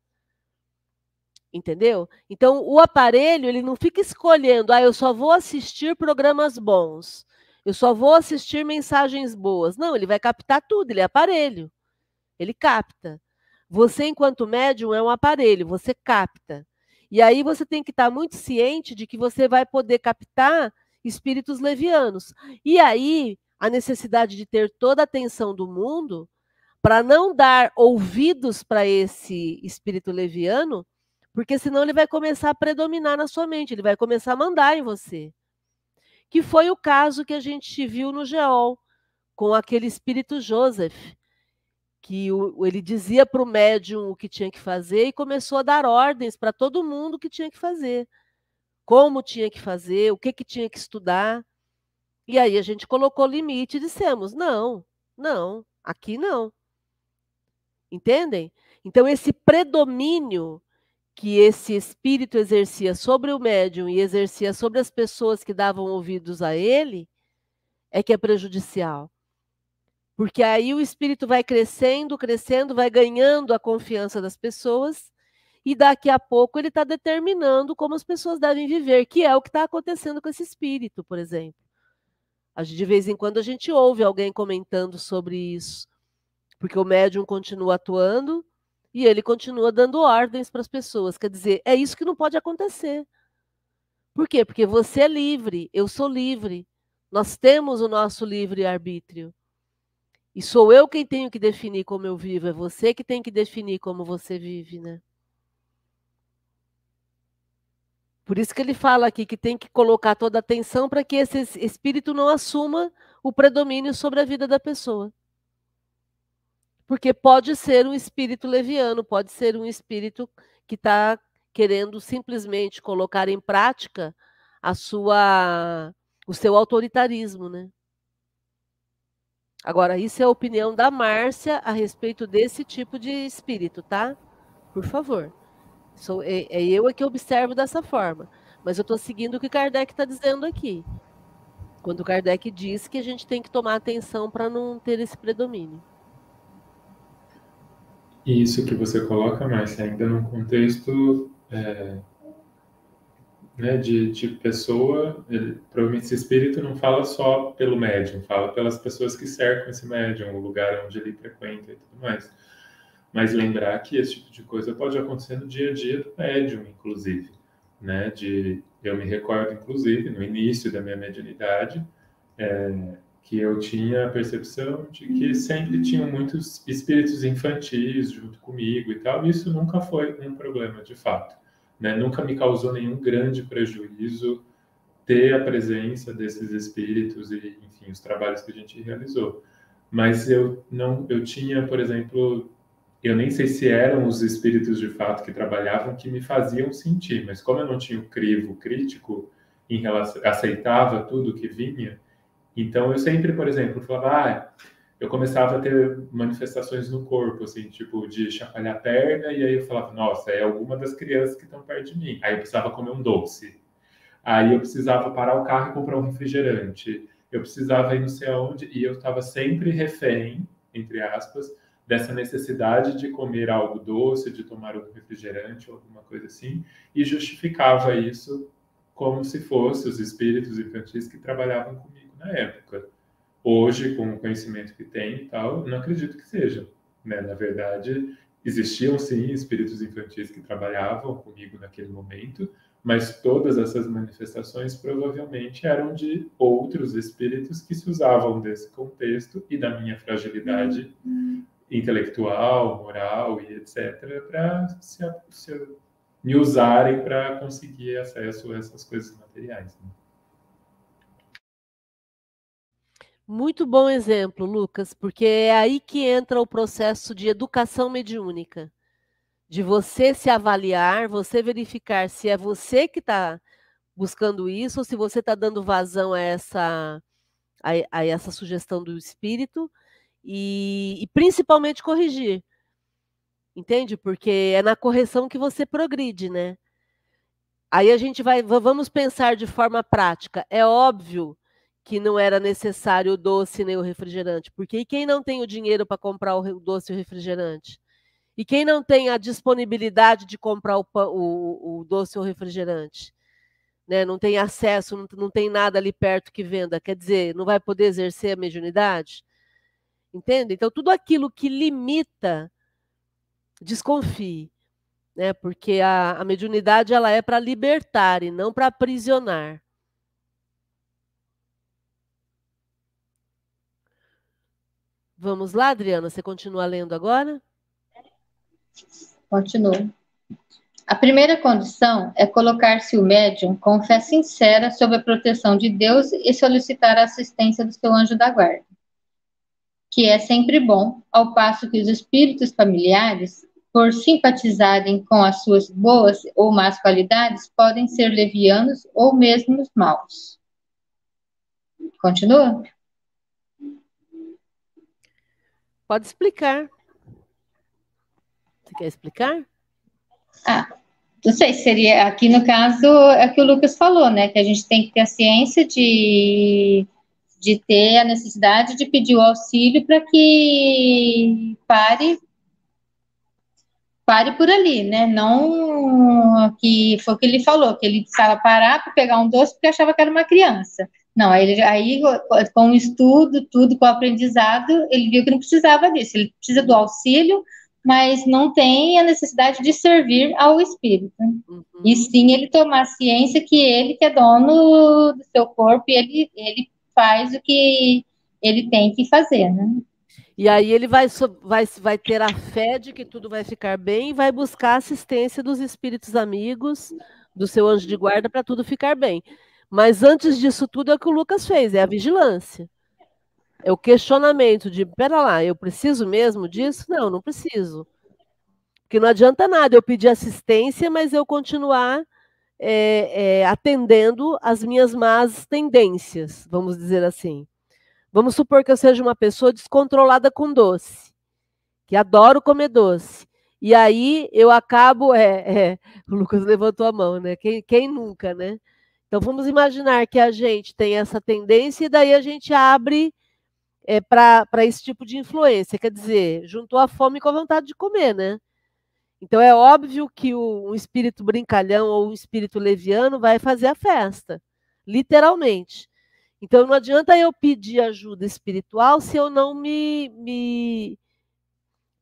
Entendeu? Então, o aparelho, ele não fica escolhendo, ah, eu só vou assistir programas bons, eu só vou assistir mensagens boas. Não, ele vai captar tudo, ele é aparelho. Ele capta. Você, enquanto médium, é um aparelho, você capta. E aí você tem que estar muito ciente de que você vai poder captar espíritos levianos. E aí, a necessidade de ter toda a atenção do mundo para não dar ouvidos para esse espírito leviano porque senão ele vai começar a predominar na sua mente, ele vai começar a mandar em você. Que foi o caso que a gente viu no Geol, com aquele espírito Joseph, que o, ele dizia para o médium o que tinha que fazer e começou a dar ordens para todo mundo o que tinha que fazer, como tinha que fazer, o que, que tinha que estudar. E aí a gente colocou limite e dissemos: não, não, aqui não. Entendem? Então, esse predomínio que esse espírito exercia sobre o médium e exercia sobre as pessoas que davam ouvidos a ele, é que é prejudicial. Porque aí o espírito vai crescendo, crescendo, vai ganhando a confiança das pessoas, e daqui a pouco ele está determinando como as pessoas devem viver, que é o que está acontecendo com esse espírito, por exemplo. De vez em quando a gente ouve alguém comentando sobre isso, porque o médium continua atuando, e ele continua dando ordens para as pessoas. Quer dizer, é isso que não pode acontecer. Por quê? Porque você é livre, eu sou livre. Nós temos o nosso livre-arbítrio. E sou eu quem tenho que definir como eu vivo, é você que tem que definir como você vive, né? Por isso que ele fala aqui que tem que colocar toda a atenção para que esse espírito não assuma o predomínio sobre a vida da pessoa. Porque pode ser um espírito leviano, pode ser um espírito que está querendo simplesmente colocar em prática a sua, o seu autoritarismo, né? Agora, isso é a opinião da Márcia a respeito desse tipo de espírito, tá? Por favor. Sou, é, é eu é que observo dessa forma. Mas eu estou seguindo o que Kardec está dizendo aqui. Quando Kardec diz que a gente tem que tomar atenção para não ter esse predomínio. E isso que você coloca, Márcia, ainda num contexto é, né, de, de pessoa, ele, provavelmente esse espírito não fala só pelo médium, fala pelas pessoas que cercam esse médium, o lugar onde ele frequenta e tudo mais. Mas lembrar que esse tipo de coisa pode acontecer no dia a dia do médium, inclusive. Né? De, eu me recordo, inclusive, no início da minha mediunidade, é, que eu tinha a percepção de que uhum. sempre tinham muitos espíritos infantis junto comigo e tal, e isso nunca foi um problema de fato. Né? Nunca me causou nenhum grande prejuízo ter a presença desses espíritos e, enfim, os trabalhos que a gente realizou. Mas eu não, eu tinha, por exemplo, eu nem sei se eram os espíritos de fato que trabalhavam que me faziam sentir, mas como eu não tinha o crivo crítico em relação, aceitava tudo que vinha, então, eu sempre, por exemplo, falava, ah, eu começava a ter manifestações no corpo, assim, tipo, de chacoalhar a perna, e aí eu falava, nossa, é alguma das crianças que estão perto de mim. Aí eu precisava comer um doce. Aí eu precisava parar o carro e comprar um refrigerante. Eu precisava ir não sei aonde e eu estava sempre refém, entre aspas, dessa necessidade de comer algo doce, de tomar um refrigerante ou alguma coisa assim, e justificava isso como se fossem os espíritos infantis que trabalhavam comigo na época. Hoje, com o conhecimento que tem e tal, não acredito que seja. Né? Na verdade, existiam sim espíritos infantis que trabalhavam comigo naquele momento, mas todas essas manifestações provavelmente eram de outros espíritos que se usavam desse contexto e da minha fragilidade uhum intelectual, moral e etc., para se, se, me usarem para conseguir acesso a essas coisas materiais. Né? Muito bom exemplo, Lucas, porque é aí que entra o processo de educação mediúnica. De você se avaliar, você verificar se é você que está buscando isso, ou se você está dando vazão a essa, a, a essa sugestão do espírito, e, e principalmente corrigir. Entende? Porque é na correção que você progride, né? Aí a gente vai, vamos pensar de forma prática. É óbvio que não era necessário o doce nem o refrigerante, porque quem não tem o dinheiro para comprar o doce e o refrigerante? E quem não tem a disponibilidade de comprar o, o, o doce ou refrigerante? Né? Não tem acesso, não, não tem nada ali perto que venda, quer dizer, não vai poder exercer a mediunidade? Entende? Então, tudo aquilo que limita, desconfie. Né? Porque a, a mediunidade ela é para libertar e não para aprisionar. Vamos lá, Adriana? Você continua lendo agora? Continuo. A primeira condição é colocar-se o médium com fé sincera sob a proteção de Deus e solicitar a assistência do seu anjo da guarda que é sempre bom, ao passo que os espíritos familiares, por simpatizarem com as suas boas ou más qualidades, podem ser levianos ou mesmo maus. Continua? Pode explicar. Você quer explicar? Ah, não sei, seria aqui no caso é o que o Lucas falou, né? Que a gente tem que ter a ciência de de ter a necessidade de pedir o auxílio para que pare pare por ali, né? Não que foi o que ele falou, que ele precisava parar para pegar um doce porque achava que era uma criança. Não, aí, aí com o estudo, tudo, com o aprendizado, ele viu que não precisava disso. Ele precisa do auxílio, mas não tem a necessidade de servir ao espírito. Uhum. E sim ele tomar ciência que ele que é dono do seu corpo e ele, ele faz o que ele tem que fazer, né? E aí ele vai, vai, vai ter a fé de que tudo vai ficar bem e vai buscar assistência dos espíritos amigos, do seu anjo de guarda, para tudo ficar bem. Mas antes disso tudo é o que o Lucas fez, é a vigilância. É o questionamento de, pera lá, eu preciso mesmo disso? Não, não preciso. Porque não adianta nada eu pedir assistência, mas eu continuar é, é, atendendo as minhas más tendências, vamos dizer assim. Vamos supor que eu seja uma pessoa descontrolada com doce, que adoro comer doce. E aí eu acabo. É, é, o Lucas levantou a mão, né? Quem, quem nunca, né? Então vamos imaginar que a gente tem essa tendência e daí a gente abre é, para esse tipo de influência. Quer dizer, juntou a fome com a vontade de comer, né? Então é óbvio que o, um espírito brincalhão ou um espírito leviano vai fazer a festa, literalmente. Então não adianta eu pedir ajuda espiritual se eu não me, me,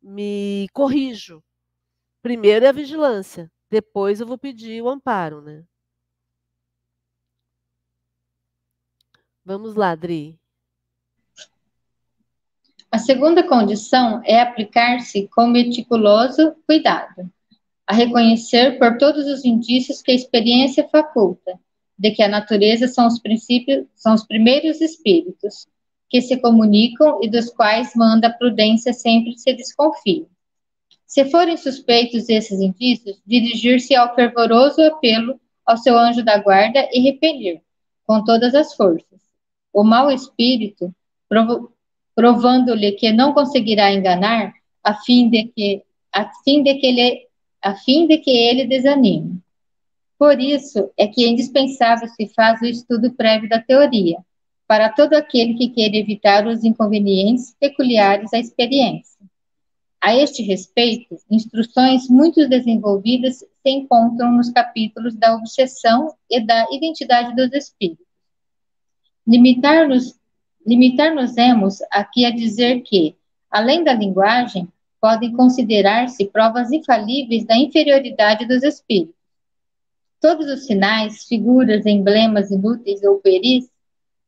me corrijo. Primeiro é a vigilância, depois eu vou pedir o amparo, né? Vamos lá, Adri. A segunda condição é aplicar-se com meticuloso cuidado, a reconhecer por todos os indícios que a experiência faculta, de que a natureza são os princípios, são os primeiros espíritos que se comunicam e dos quais manda a prudência sempre se desconfie. Se forem suspeitos esses indícios, dirigir-se ao fervoroso apelo ao seu anjo da guarda e repelir, com todas as forças. O mau espírito, provando-lhe que não conseguirá enganar, a fim de que a fim de que ele a fim de que ele desanime. Por isso é que é indispensável se faz o estudo prévio da teoria, para todo aquele que queira evitar os inconvenientes peculiares à experiência. A este respeito, instruções muito desenvolvidas se encontram nos capítulos da obsessão e da identidade dos espíritos. Limitar-nos limitar-nos-emos aqui a dizer que, além da linguagem, podem considerar-se provas infalíveis da inferioridade dos espíritos. Todos os sinais, figuras, emblemas inúteis ou peris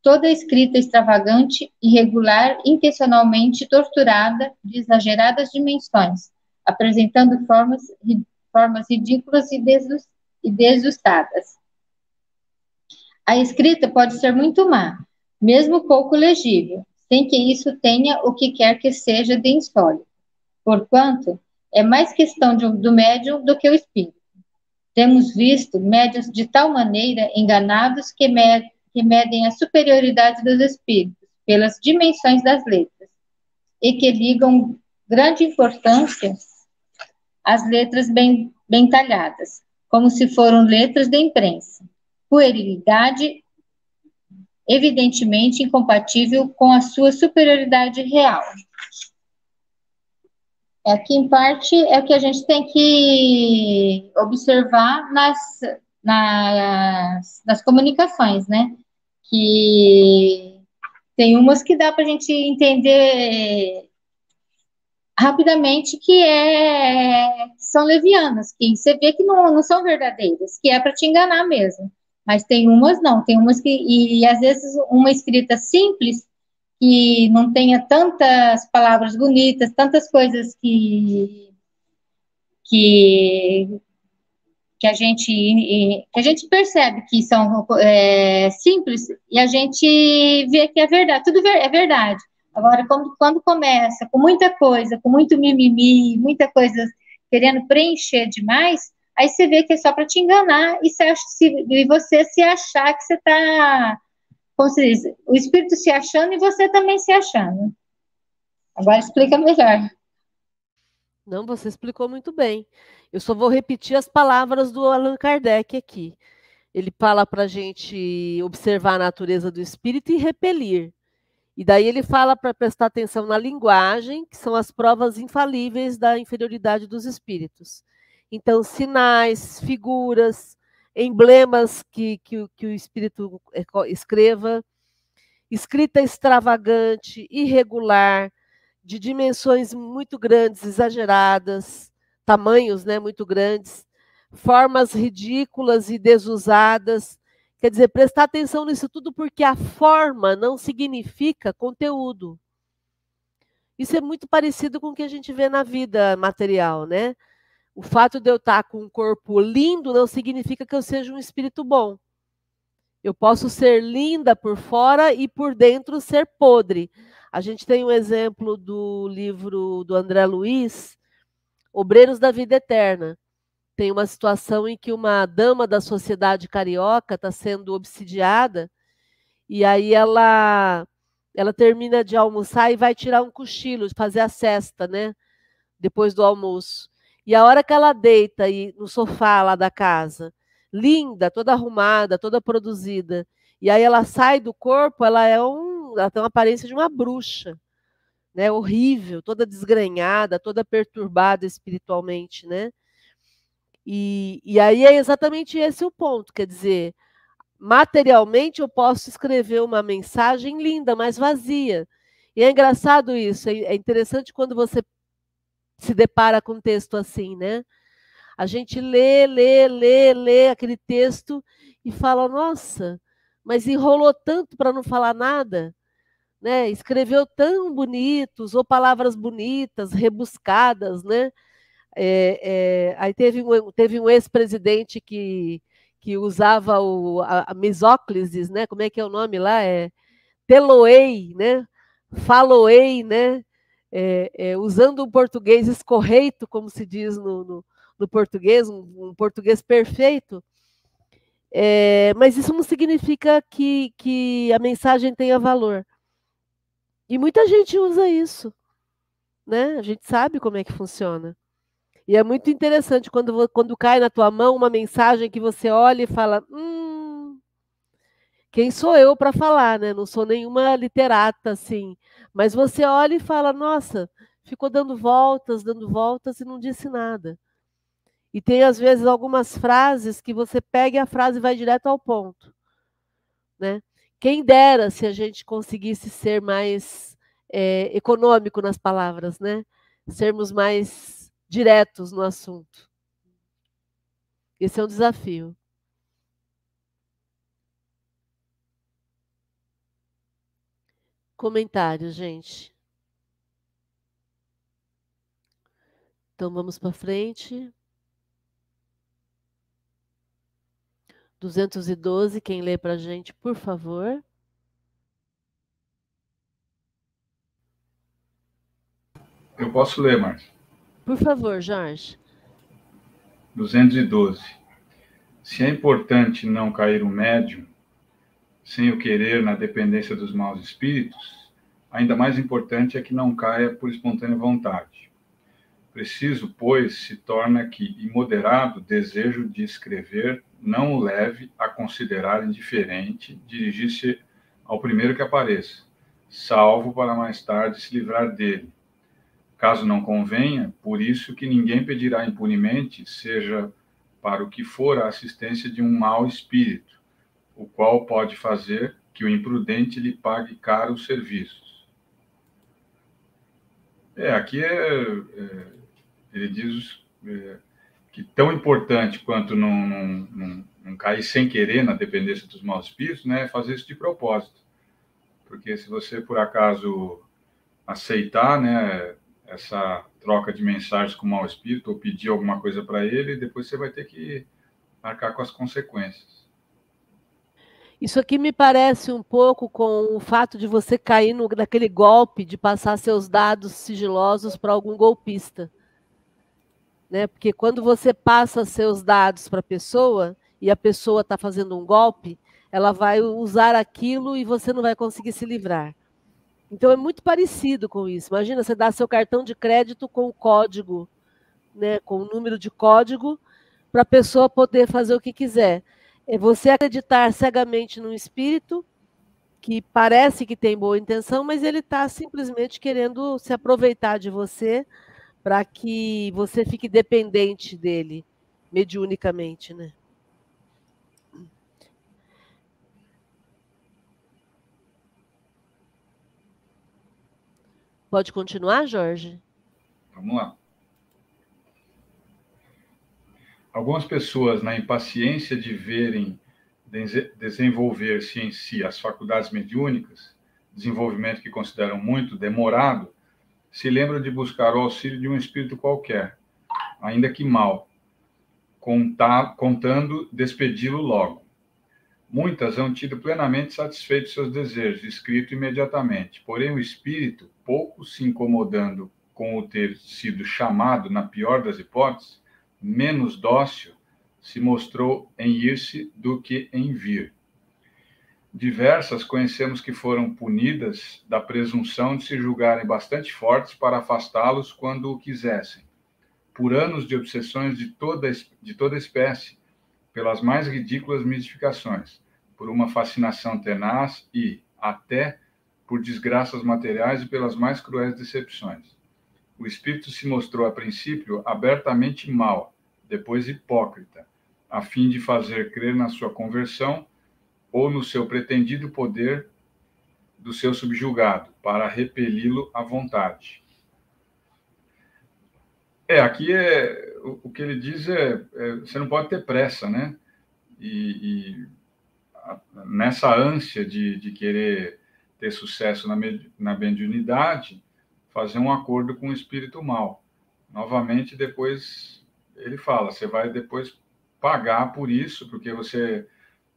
toda escrita extravagante, irregular, intencionalmente torturada, de exageradas dimensões, apresentando formas, formas ridículas e, desus. A escrita pode ser muito má, mesmo pouco legível, sem que isso tenha o que quer que seja de insólito. Porquanto, é mais questão de, do médium do que o espírito. Temos visto médios de tal maneira enganados que medem que medem a superioridade dos espíritos pelas dimensões das letras e que ligam grande importância às letras bem, bem talhadas, como se foram letras de imprensa. Puerilidade evidentemente incompatível com a sua superioridade real. Aqui, em parte, é o que a gente tem que observar nas, nas, nas comunicações, né? Que tem umas que dá para a gente entender rapidamente que é são levianas, que você vê que não, não são verdadeiras, que é para te enganar mesmo. Mas tem umas não, tem umas que e, e às vezes uma escrita simples que não tenha tantas palavras bonitas, tantas coisas que que que a gente, que a gente percebe que são é, simples e a gente vê que é verdade, tudo é verdade. Agora, quando, quando começa com muita coisa, com muito mimimi, muita coisa querendo preencher demais, aí você vê que é só para te enganar e você, acha, e você se achar que você está, como se diz, o espírito se achando e você também se achando. Agora explica melhor. Não, você explicou muito bem. Eu só vou repetir as palavras do Allan Kardec aqui. Ele fala para a gente observar a natureza do espírito e repelir. E daí ele fala para prestar atenção na linguagem, que são as provas infalíveis da inferioridade dos espíritos. Então, sinais, figuras, emblemas que, que, que o espírito escreva, escrita extravagante, irregular, de dimensões muito grandes, exageradas, tamanhos né, muito grandes, formas ridículas e desusadas. Quer dizer, prestar atenção nisso tudo porque a forma não significa conteúdo. Isso é muito parecido com o que a gente vê na vida material, né? O fato de eu estar com um corpo lindo não significa que eu seja um espírito bom. Eu posso ser linda por fora e por dentro ser podre. A gente tem um exemplo do livro do André Luiz, Obreiros da Vida Eterna. Tem uma situação em que uma dama da sociedade carioca está sendo obsidiada e aí ela ela termina de almoçar e vai tirar um cochilo, fazer a cesta, né? Depois do almoço. E a hora que ela deita aí no sofá lá da casa, linda, toda arrumada, toda produzida, e aí ela sai do corpo, ela é um, ela tem uma aparência de uma bruxa né, horrível, toda desgrenhada, toda perturbada espiritualmente, né? E, e aí é exatamente esse o ponto, quer dizer, materialmente eu posso escrever uma mensagem linda, mas vazia. E é engraçado isso, é, é interessante quando você se depara com um texto assim, né? A gente lê, lê, lê, lê aquele texto e fala, nossa, mas enrolou tanto para não falar nada né? Escreveu tão bonitos, ou palavras bonitas, rebuscadas, né? É, é, aí teve um, teve um ex-presidente que, que usava o, a, a misóclises, né? Como é que é o nome lá? É teloei, né? Faloei, né? É, é, usando um português escorreito, como se diz no, no, no português, um, um, português perfeito. É, mas isso não significa que, que a mensagem tenha valor. E muita gente usa isso, né? A gente sabe como é que funciona. E é muito interessante quando, quando cai na tua mão uma mensagem que você olha e fala: hum, quem sou eu para falar, né? Não sou nenhuma literata assim. Mas você olha e fala: nossa, ficou dando voltas, dando voltas e não disse nada. E tem, às vezes, algumas frases que você pega e a frase vai direto ao ponto. Né? Quem dera se a gente conseguisse ser mais é, econômico nas palavras, né? Sermos mais diretos no assunto. Esse é um desafio. Comentários, gente. Então vamos para frente. 212, quem lê para a gente, por favor. Eu posso ler, Márcia. Por favor, Jorge. 212. Se é importante não cair o médium sem o querer na dependência dos maus espíritos, ainda mais importante é que não caia por espontânea vontade. Preciso, pois, se torna que imoderado desejo de escrever não o leve a considerar indiferente dirigir-se ao primeiro que apareça, salvo para mais tarde se livrar dele. Caso não convenha, por isso que ninguém pedirá impunemente, seja para o que for a assistência de um mau espírito, o qual pode fazer que o imprudente lhe pague caro os serviços. É, aqui é, é ele diz é, que tão importante quanto não, não, não, não, cair sem querer na dependência dos maus espíritos, né, é fazer isso de propósito. Porque se você, por acaso, aceitar né, essa troca de mensagens com o mau espírito ou pedir alguma coisa para ele, depois você vai ter que marcar com as consequências. Isso aqui me parece um pouco com o fato de você cair no, naquele golpe de passar seus dados sigilosos para algum golpista né? Porque quando você passa seus dados para a pessoa e a pessoa está fazendo um golpe, ela vai usar aquilo e você não vai conseguir se livrar. Então é muito parecido com isso. Imagina você dar seu cartão de crédito com o código, né, com o número de código, para a pessoa poder fazer o que quiser. É você acreditar cegamente num espírito que parece que tem boa intenção, mas ele está simplesmente querendo se aproveitar de você para que você fique dependente dele mediunicamente, né? Pode continuar, Jorge? Vamos lá. Algumas pessoas, na impaciência de verem desenvolver-se em si as faculdades mediúnicas, desenvolvimento que consideram muito demorado, se lembra de buscar o auxílio de um espírito qualquer, ainda que mal, contar, contando despedi-lo logo. Muitas hão tido plenamente satisfeitos seus desejos, escrito imediatamente. Porém, o espírito, pouco se incomodando com o ter sido chamado, na pior das hipóteses, menos dócil, se mostrou em ir-se do que em vir diversas conhecemos que foram punidas da presunção de se julgarem bastante fortes para afastá-los quando o quisessem, por anos de obsessões de toda, de toda espécie, pelas mais ridículas mistificações, por uma fascinação tenaz e, até, por desgraças materiais e pelas mais cruéis decepções. O espírito se mostrou, a princípio, abertamente mau, depois hipócrita, a fim de fazer crer na sua conversão ou no seu pretendido poder do seu subjugado, para repeli-lo à vontade. É, aqui é o, o que ele diz é, é, você não pode ter pressa, né? E, e a, nessa ânsia de, de querer ter sucesso na, na mediunidade, fazer um acordo com o espírito mal. Novamente, depois ele fala, você vai depois pagar por isso, porque você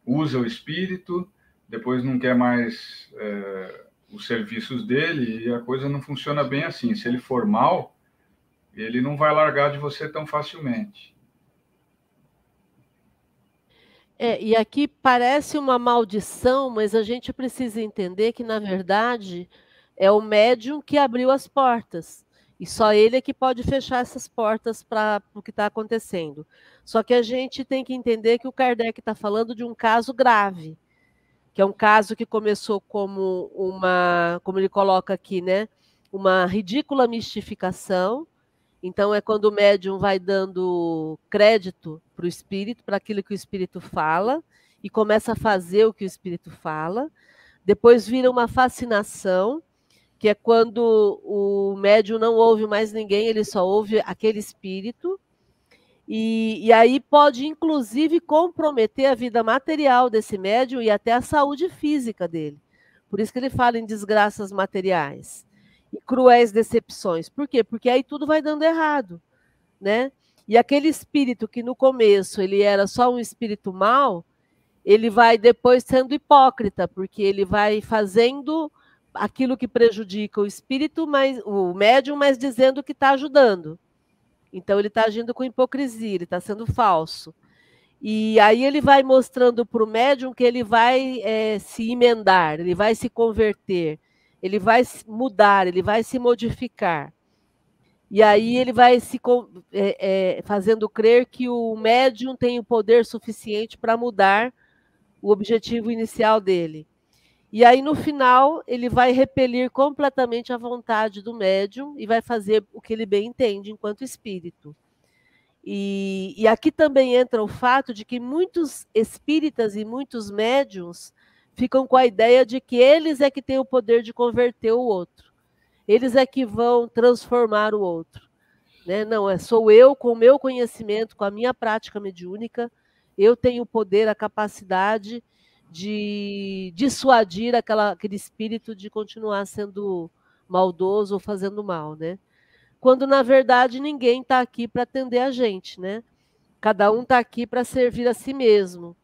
usa o espírito, depois não quer mais é, os serviços dele e a coisa não funciona bem assim. Se ele for mal, ele não vai largar de você tão facilmente. É, e aqui parece uma maldição, mas a gente precisa entender que, na verdade, o médium que abriu as portas. E só ele é que pode fechar essas portas para o que está acontecendo. Só que a gente tem que entender que o Kardec está falando de um caso grave, que é um caso que começou como uma, como ele coloca aqui, né? Uma ridícula mistificação. Então, é quando o médium vai dando crédito para o espírito, para aquilo que o espírito fala, e começa a fazer o que o espírito fala. Depois vira uma fascinação que é quando o médium não ouve mais ninguém, ele só ouve aquele espírito. E, e, aí pode, inclusive, comprometer a vida material desse médium e até a saúde física dele. Por isso que ele fala em desgraças materiais e cruéis decepções. Por quê? Porque aí tudo vai dando errado, né? E aquele espírito que no começo ele era só um espírito mau, ele vai depois sendo hipócrita, porque ele vai fazendo aquilo que prejudica o espírito, mas o médium, mas dizendo que está ajudando. Então ele está agindo com hipocrisia, ele está sendo falso. E aí ele vai mostrando para o médium que ele vai é, se emendar, ele vai se converter, ele vai mudar, ele vai se modificar. E aí ele vai se é, é, fazendo crer que o médium tem o poder suficiente para mudar o objetivo inicial dele. E aí, no final, ele vai repelir completamente a vontade do médium e vai fazer o que ele bem entende enquanto espírito. E, e aqui também entra o fato de que muitos espíritas e muitos médiums ficam com a ideia de que eles é que têm o poder de converter o outro. Eles é que vão transformar o outro. Né? Não, é sou eu com o meu conhecimento, com a minha prática mediúnica, eu tenho o poder, a capacidade de dissuadir aquela, aquele espírito de continuar sendo maldoso ou fazendo mal, né? Quando na verdade ninguém está aqui para atender a gente, né? Cada um está aqui para servir a si mesmo.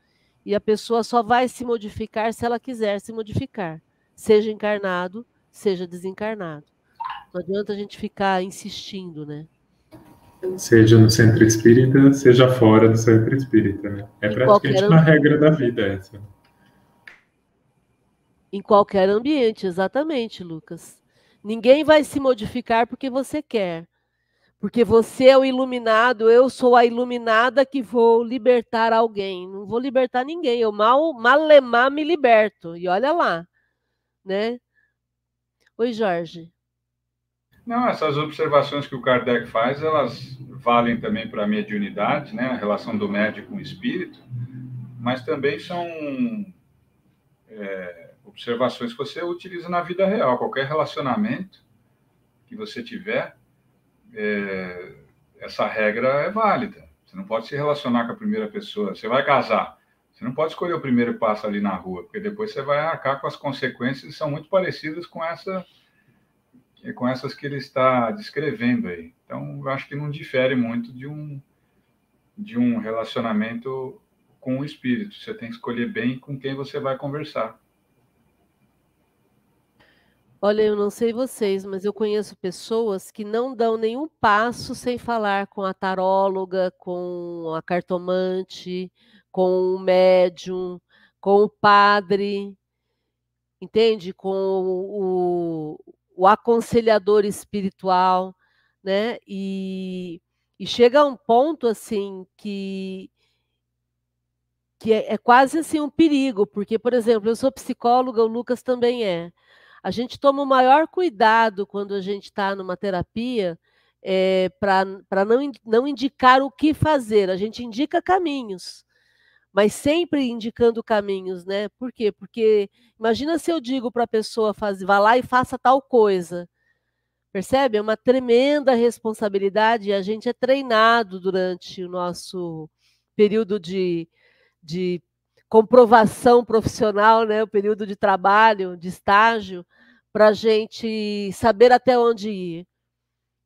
E a pessoa só vai se modificar se ela quiser se modificar, seja encarnado, seja desencarnado. Não adianta a gente ficar insistindo, né? Seja no centro espírita, seja fora do centro espírita, né? É praticamente uma regra da vida essa. Em qualquer ambiente, exatamente, Lucas. Ninguém vai se modificar porque você quer. Porque você é o iluminado, eu sou a iluminada que vou libertar alguém. Não vou libertar ninguém, eu mal, malemar me liberto. E olha lá, né? Oi, Jorge. Não, essas observações que o Kardec faz, elas valem também para a mediunidade, né? A relação do médico com o espírito, mas também são é, observações que você utiliza na vida real. Qualquer relacionamento que você tiver, é, essa regra é válida. Você não pode se relacionar com a primeira pessoa. Você vai casar. Você não pode escolher o primeiro passo ali na rua, porque depois você vai arcar com as consequências que são muito parecidas com essa com essas que ele está descrevendo aí. Então, eu acho que não difere muito de um de um relacionamento com o espírito. Você tem que escolher bem com quem você vai conversar. Olha, eu não sei vocês, mas eu conheço pessoas que não dão nenhum passo sem falar com a taróloga, com a cartomante, com o médium, com o padre, entende? Com o, o aconselhador espiritual, né? E, e chega a um ponto assim que que é, é quase assim um perigo, porque, por exemplo, eu sou psicóloga, o Lucas também é a gente toma o maior cuidado quando a gente está numa terapia é, eh, para não, não indicar o que fazer, a gente indica caminhos, mas sempre indicando caminhos, né? Por quê? Porque imagina se eu digo para a pessoa vá lá e faça tal coisa. Percebe? É uma tremenda responsabilidade e a gente é treinado durante o nosso período de, de comprovação profissional, né, o período de trabalho, de estágio, para a gente saber até onde ir.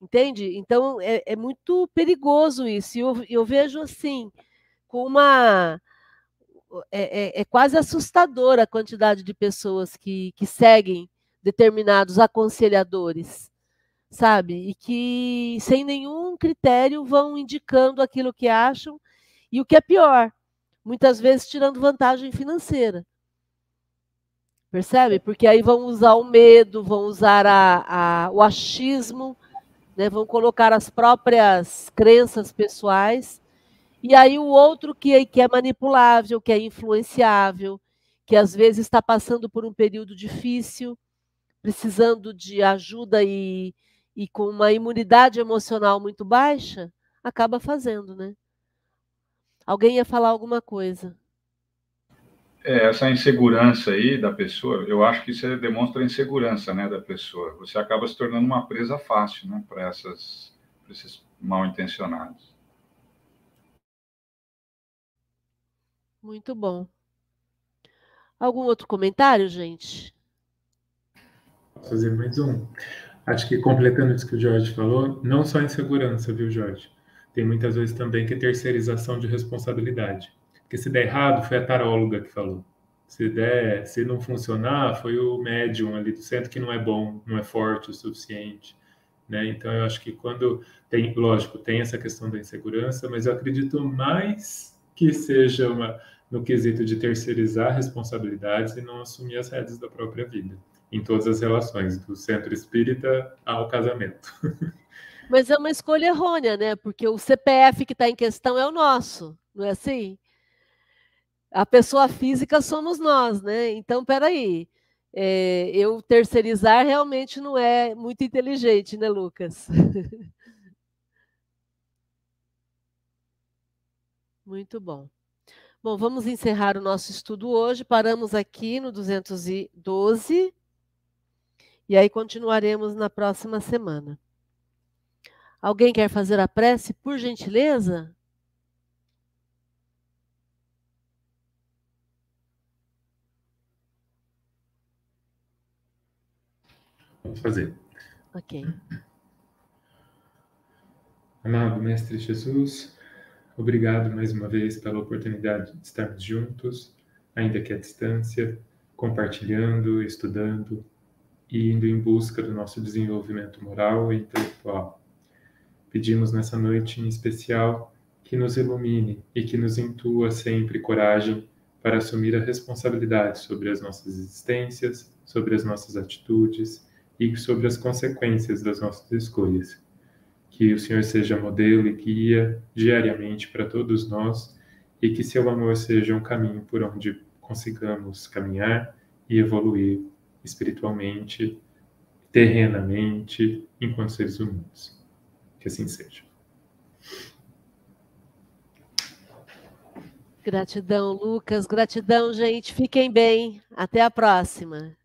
Entende? Então é, é muito perigoso isso. E eu, eu, vejo assim, com uma. É, é, é quase assustadora a quantidade de pessoas que, que seguem determinados aconselhadores, sabe? E que, sem nenhum critério, vão indicando aquilo que acham. E o que é pior, muitas vezes tirando vantagem financeira. Percebe? Porque aí vão usar o medo, vão usar a, a, o achismo né? vão colocar as próprias crenças pessoais, e aí o outro que, que é manipulável, que é influenciável, que às vezes está passando por um período difícil, precisando de ajuda e, e com uma imunidade emocional muito baixa, acaba fazendo, né? Alguém ia falar alguma coisa. É, essa insegurança aí da pessoa, eu acho que isso demonstra a insegurança né, da pessoa. Você acaba se tornando uma presa fácil né, para esses mal intencionados. Muito bom. Algum outro comentário, gente? Vou fazer mais um. Acho que completando isso que o Jorge falou, não só insegurança, viu, Jorge? Tem muitas vezes também que é terceirização de responsabilidade. Porque se der errado, foi a taróloga que falou. Se der, se não funcionar, foi o médium ali do centro que não é bom, não é forte o suficiente. Né? Então, eu acho que quando tem, lógico, tem essa questão da insegurança, mas eu acredito mais que seja uma, no quesito de terceirizar responsabilidades e não assumir as rédeas da própria vida em todas as relações, do centro espírita ao casamento. Mas é uma escolha errônea, né? Porque o CPF que está em questão é o nosso, não é assim? A pessoa física somos nós, né? Então, peraí. É, eu terceirizar realmente não é muito inteligente, né, Lucas? muito bom. Bom, vamos encerrar o nosso estudo hoje. Paramos aqui no 212 e aí continuaremos na próxima semana. Alguém quer fazer a prece, por gentileza? Vamos fazer. Ok. Amado Mestre Jesus, obrigado mais uma vez pela oportunidade de estarmos juntos, ainda que à distância, compartilhando, estudando e indo em busca do nosso desenvolvimento moral e intelectual. Pedimos nessa noite em especial que nos ilumine e que nos intua sempre coragem para assumir a responsabilidade sobre as nossas existências, sobre as nossas atitudes e sobre as consequências das nossas escolhas. Que o Senhor seja modelo e guia diariamente para todos nós e que seu amor seja um caminho por onde consigamos caminhar e evoluir espiritualmente, terrenamente, enquanto seres humanos. Que assim seja. Gratidão, Lucas. Gratidão, gente. Fiquem bem. Até a próxima.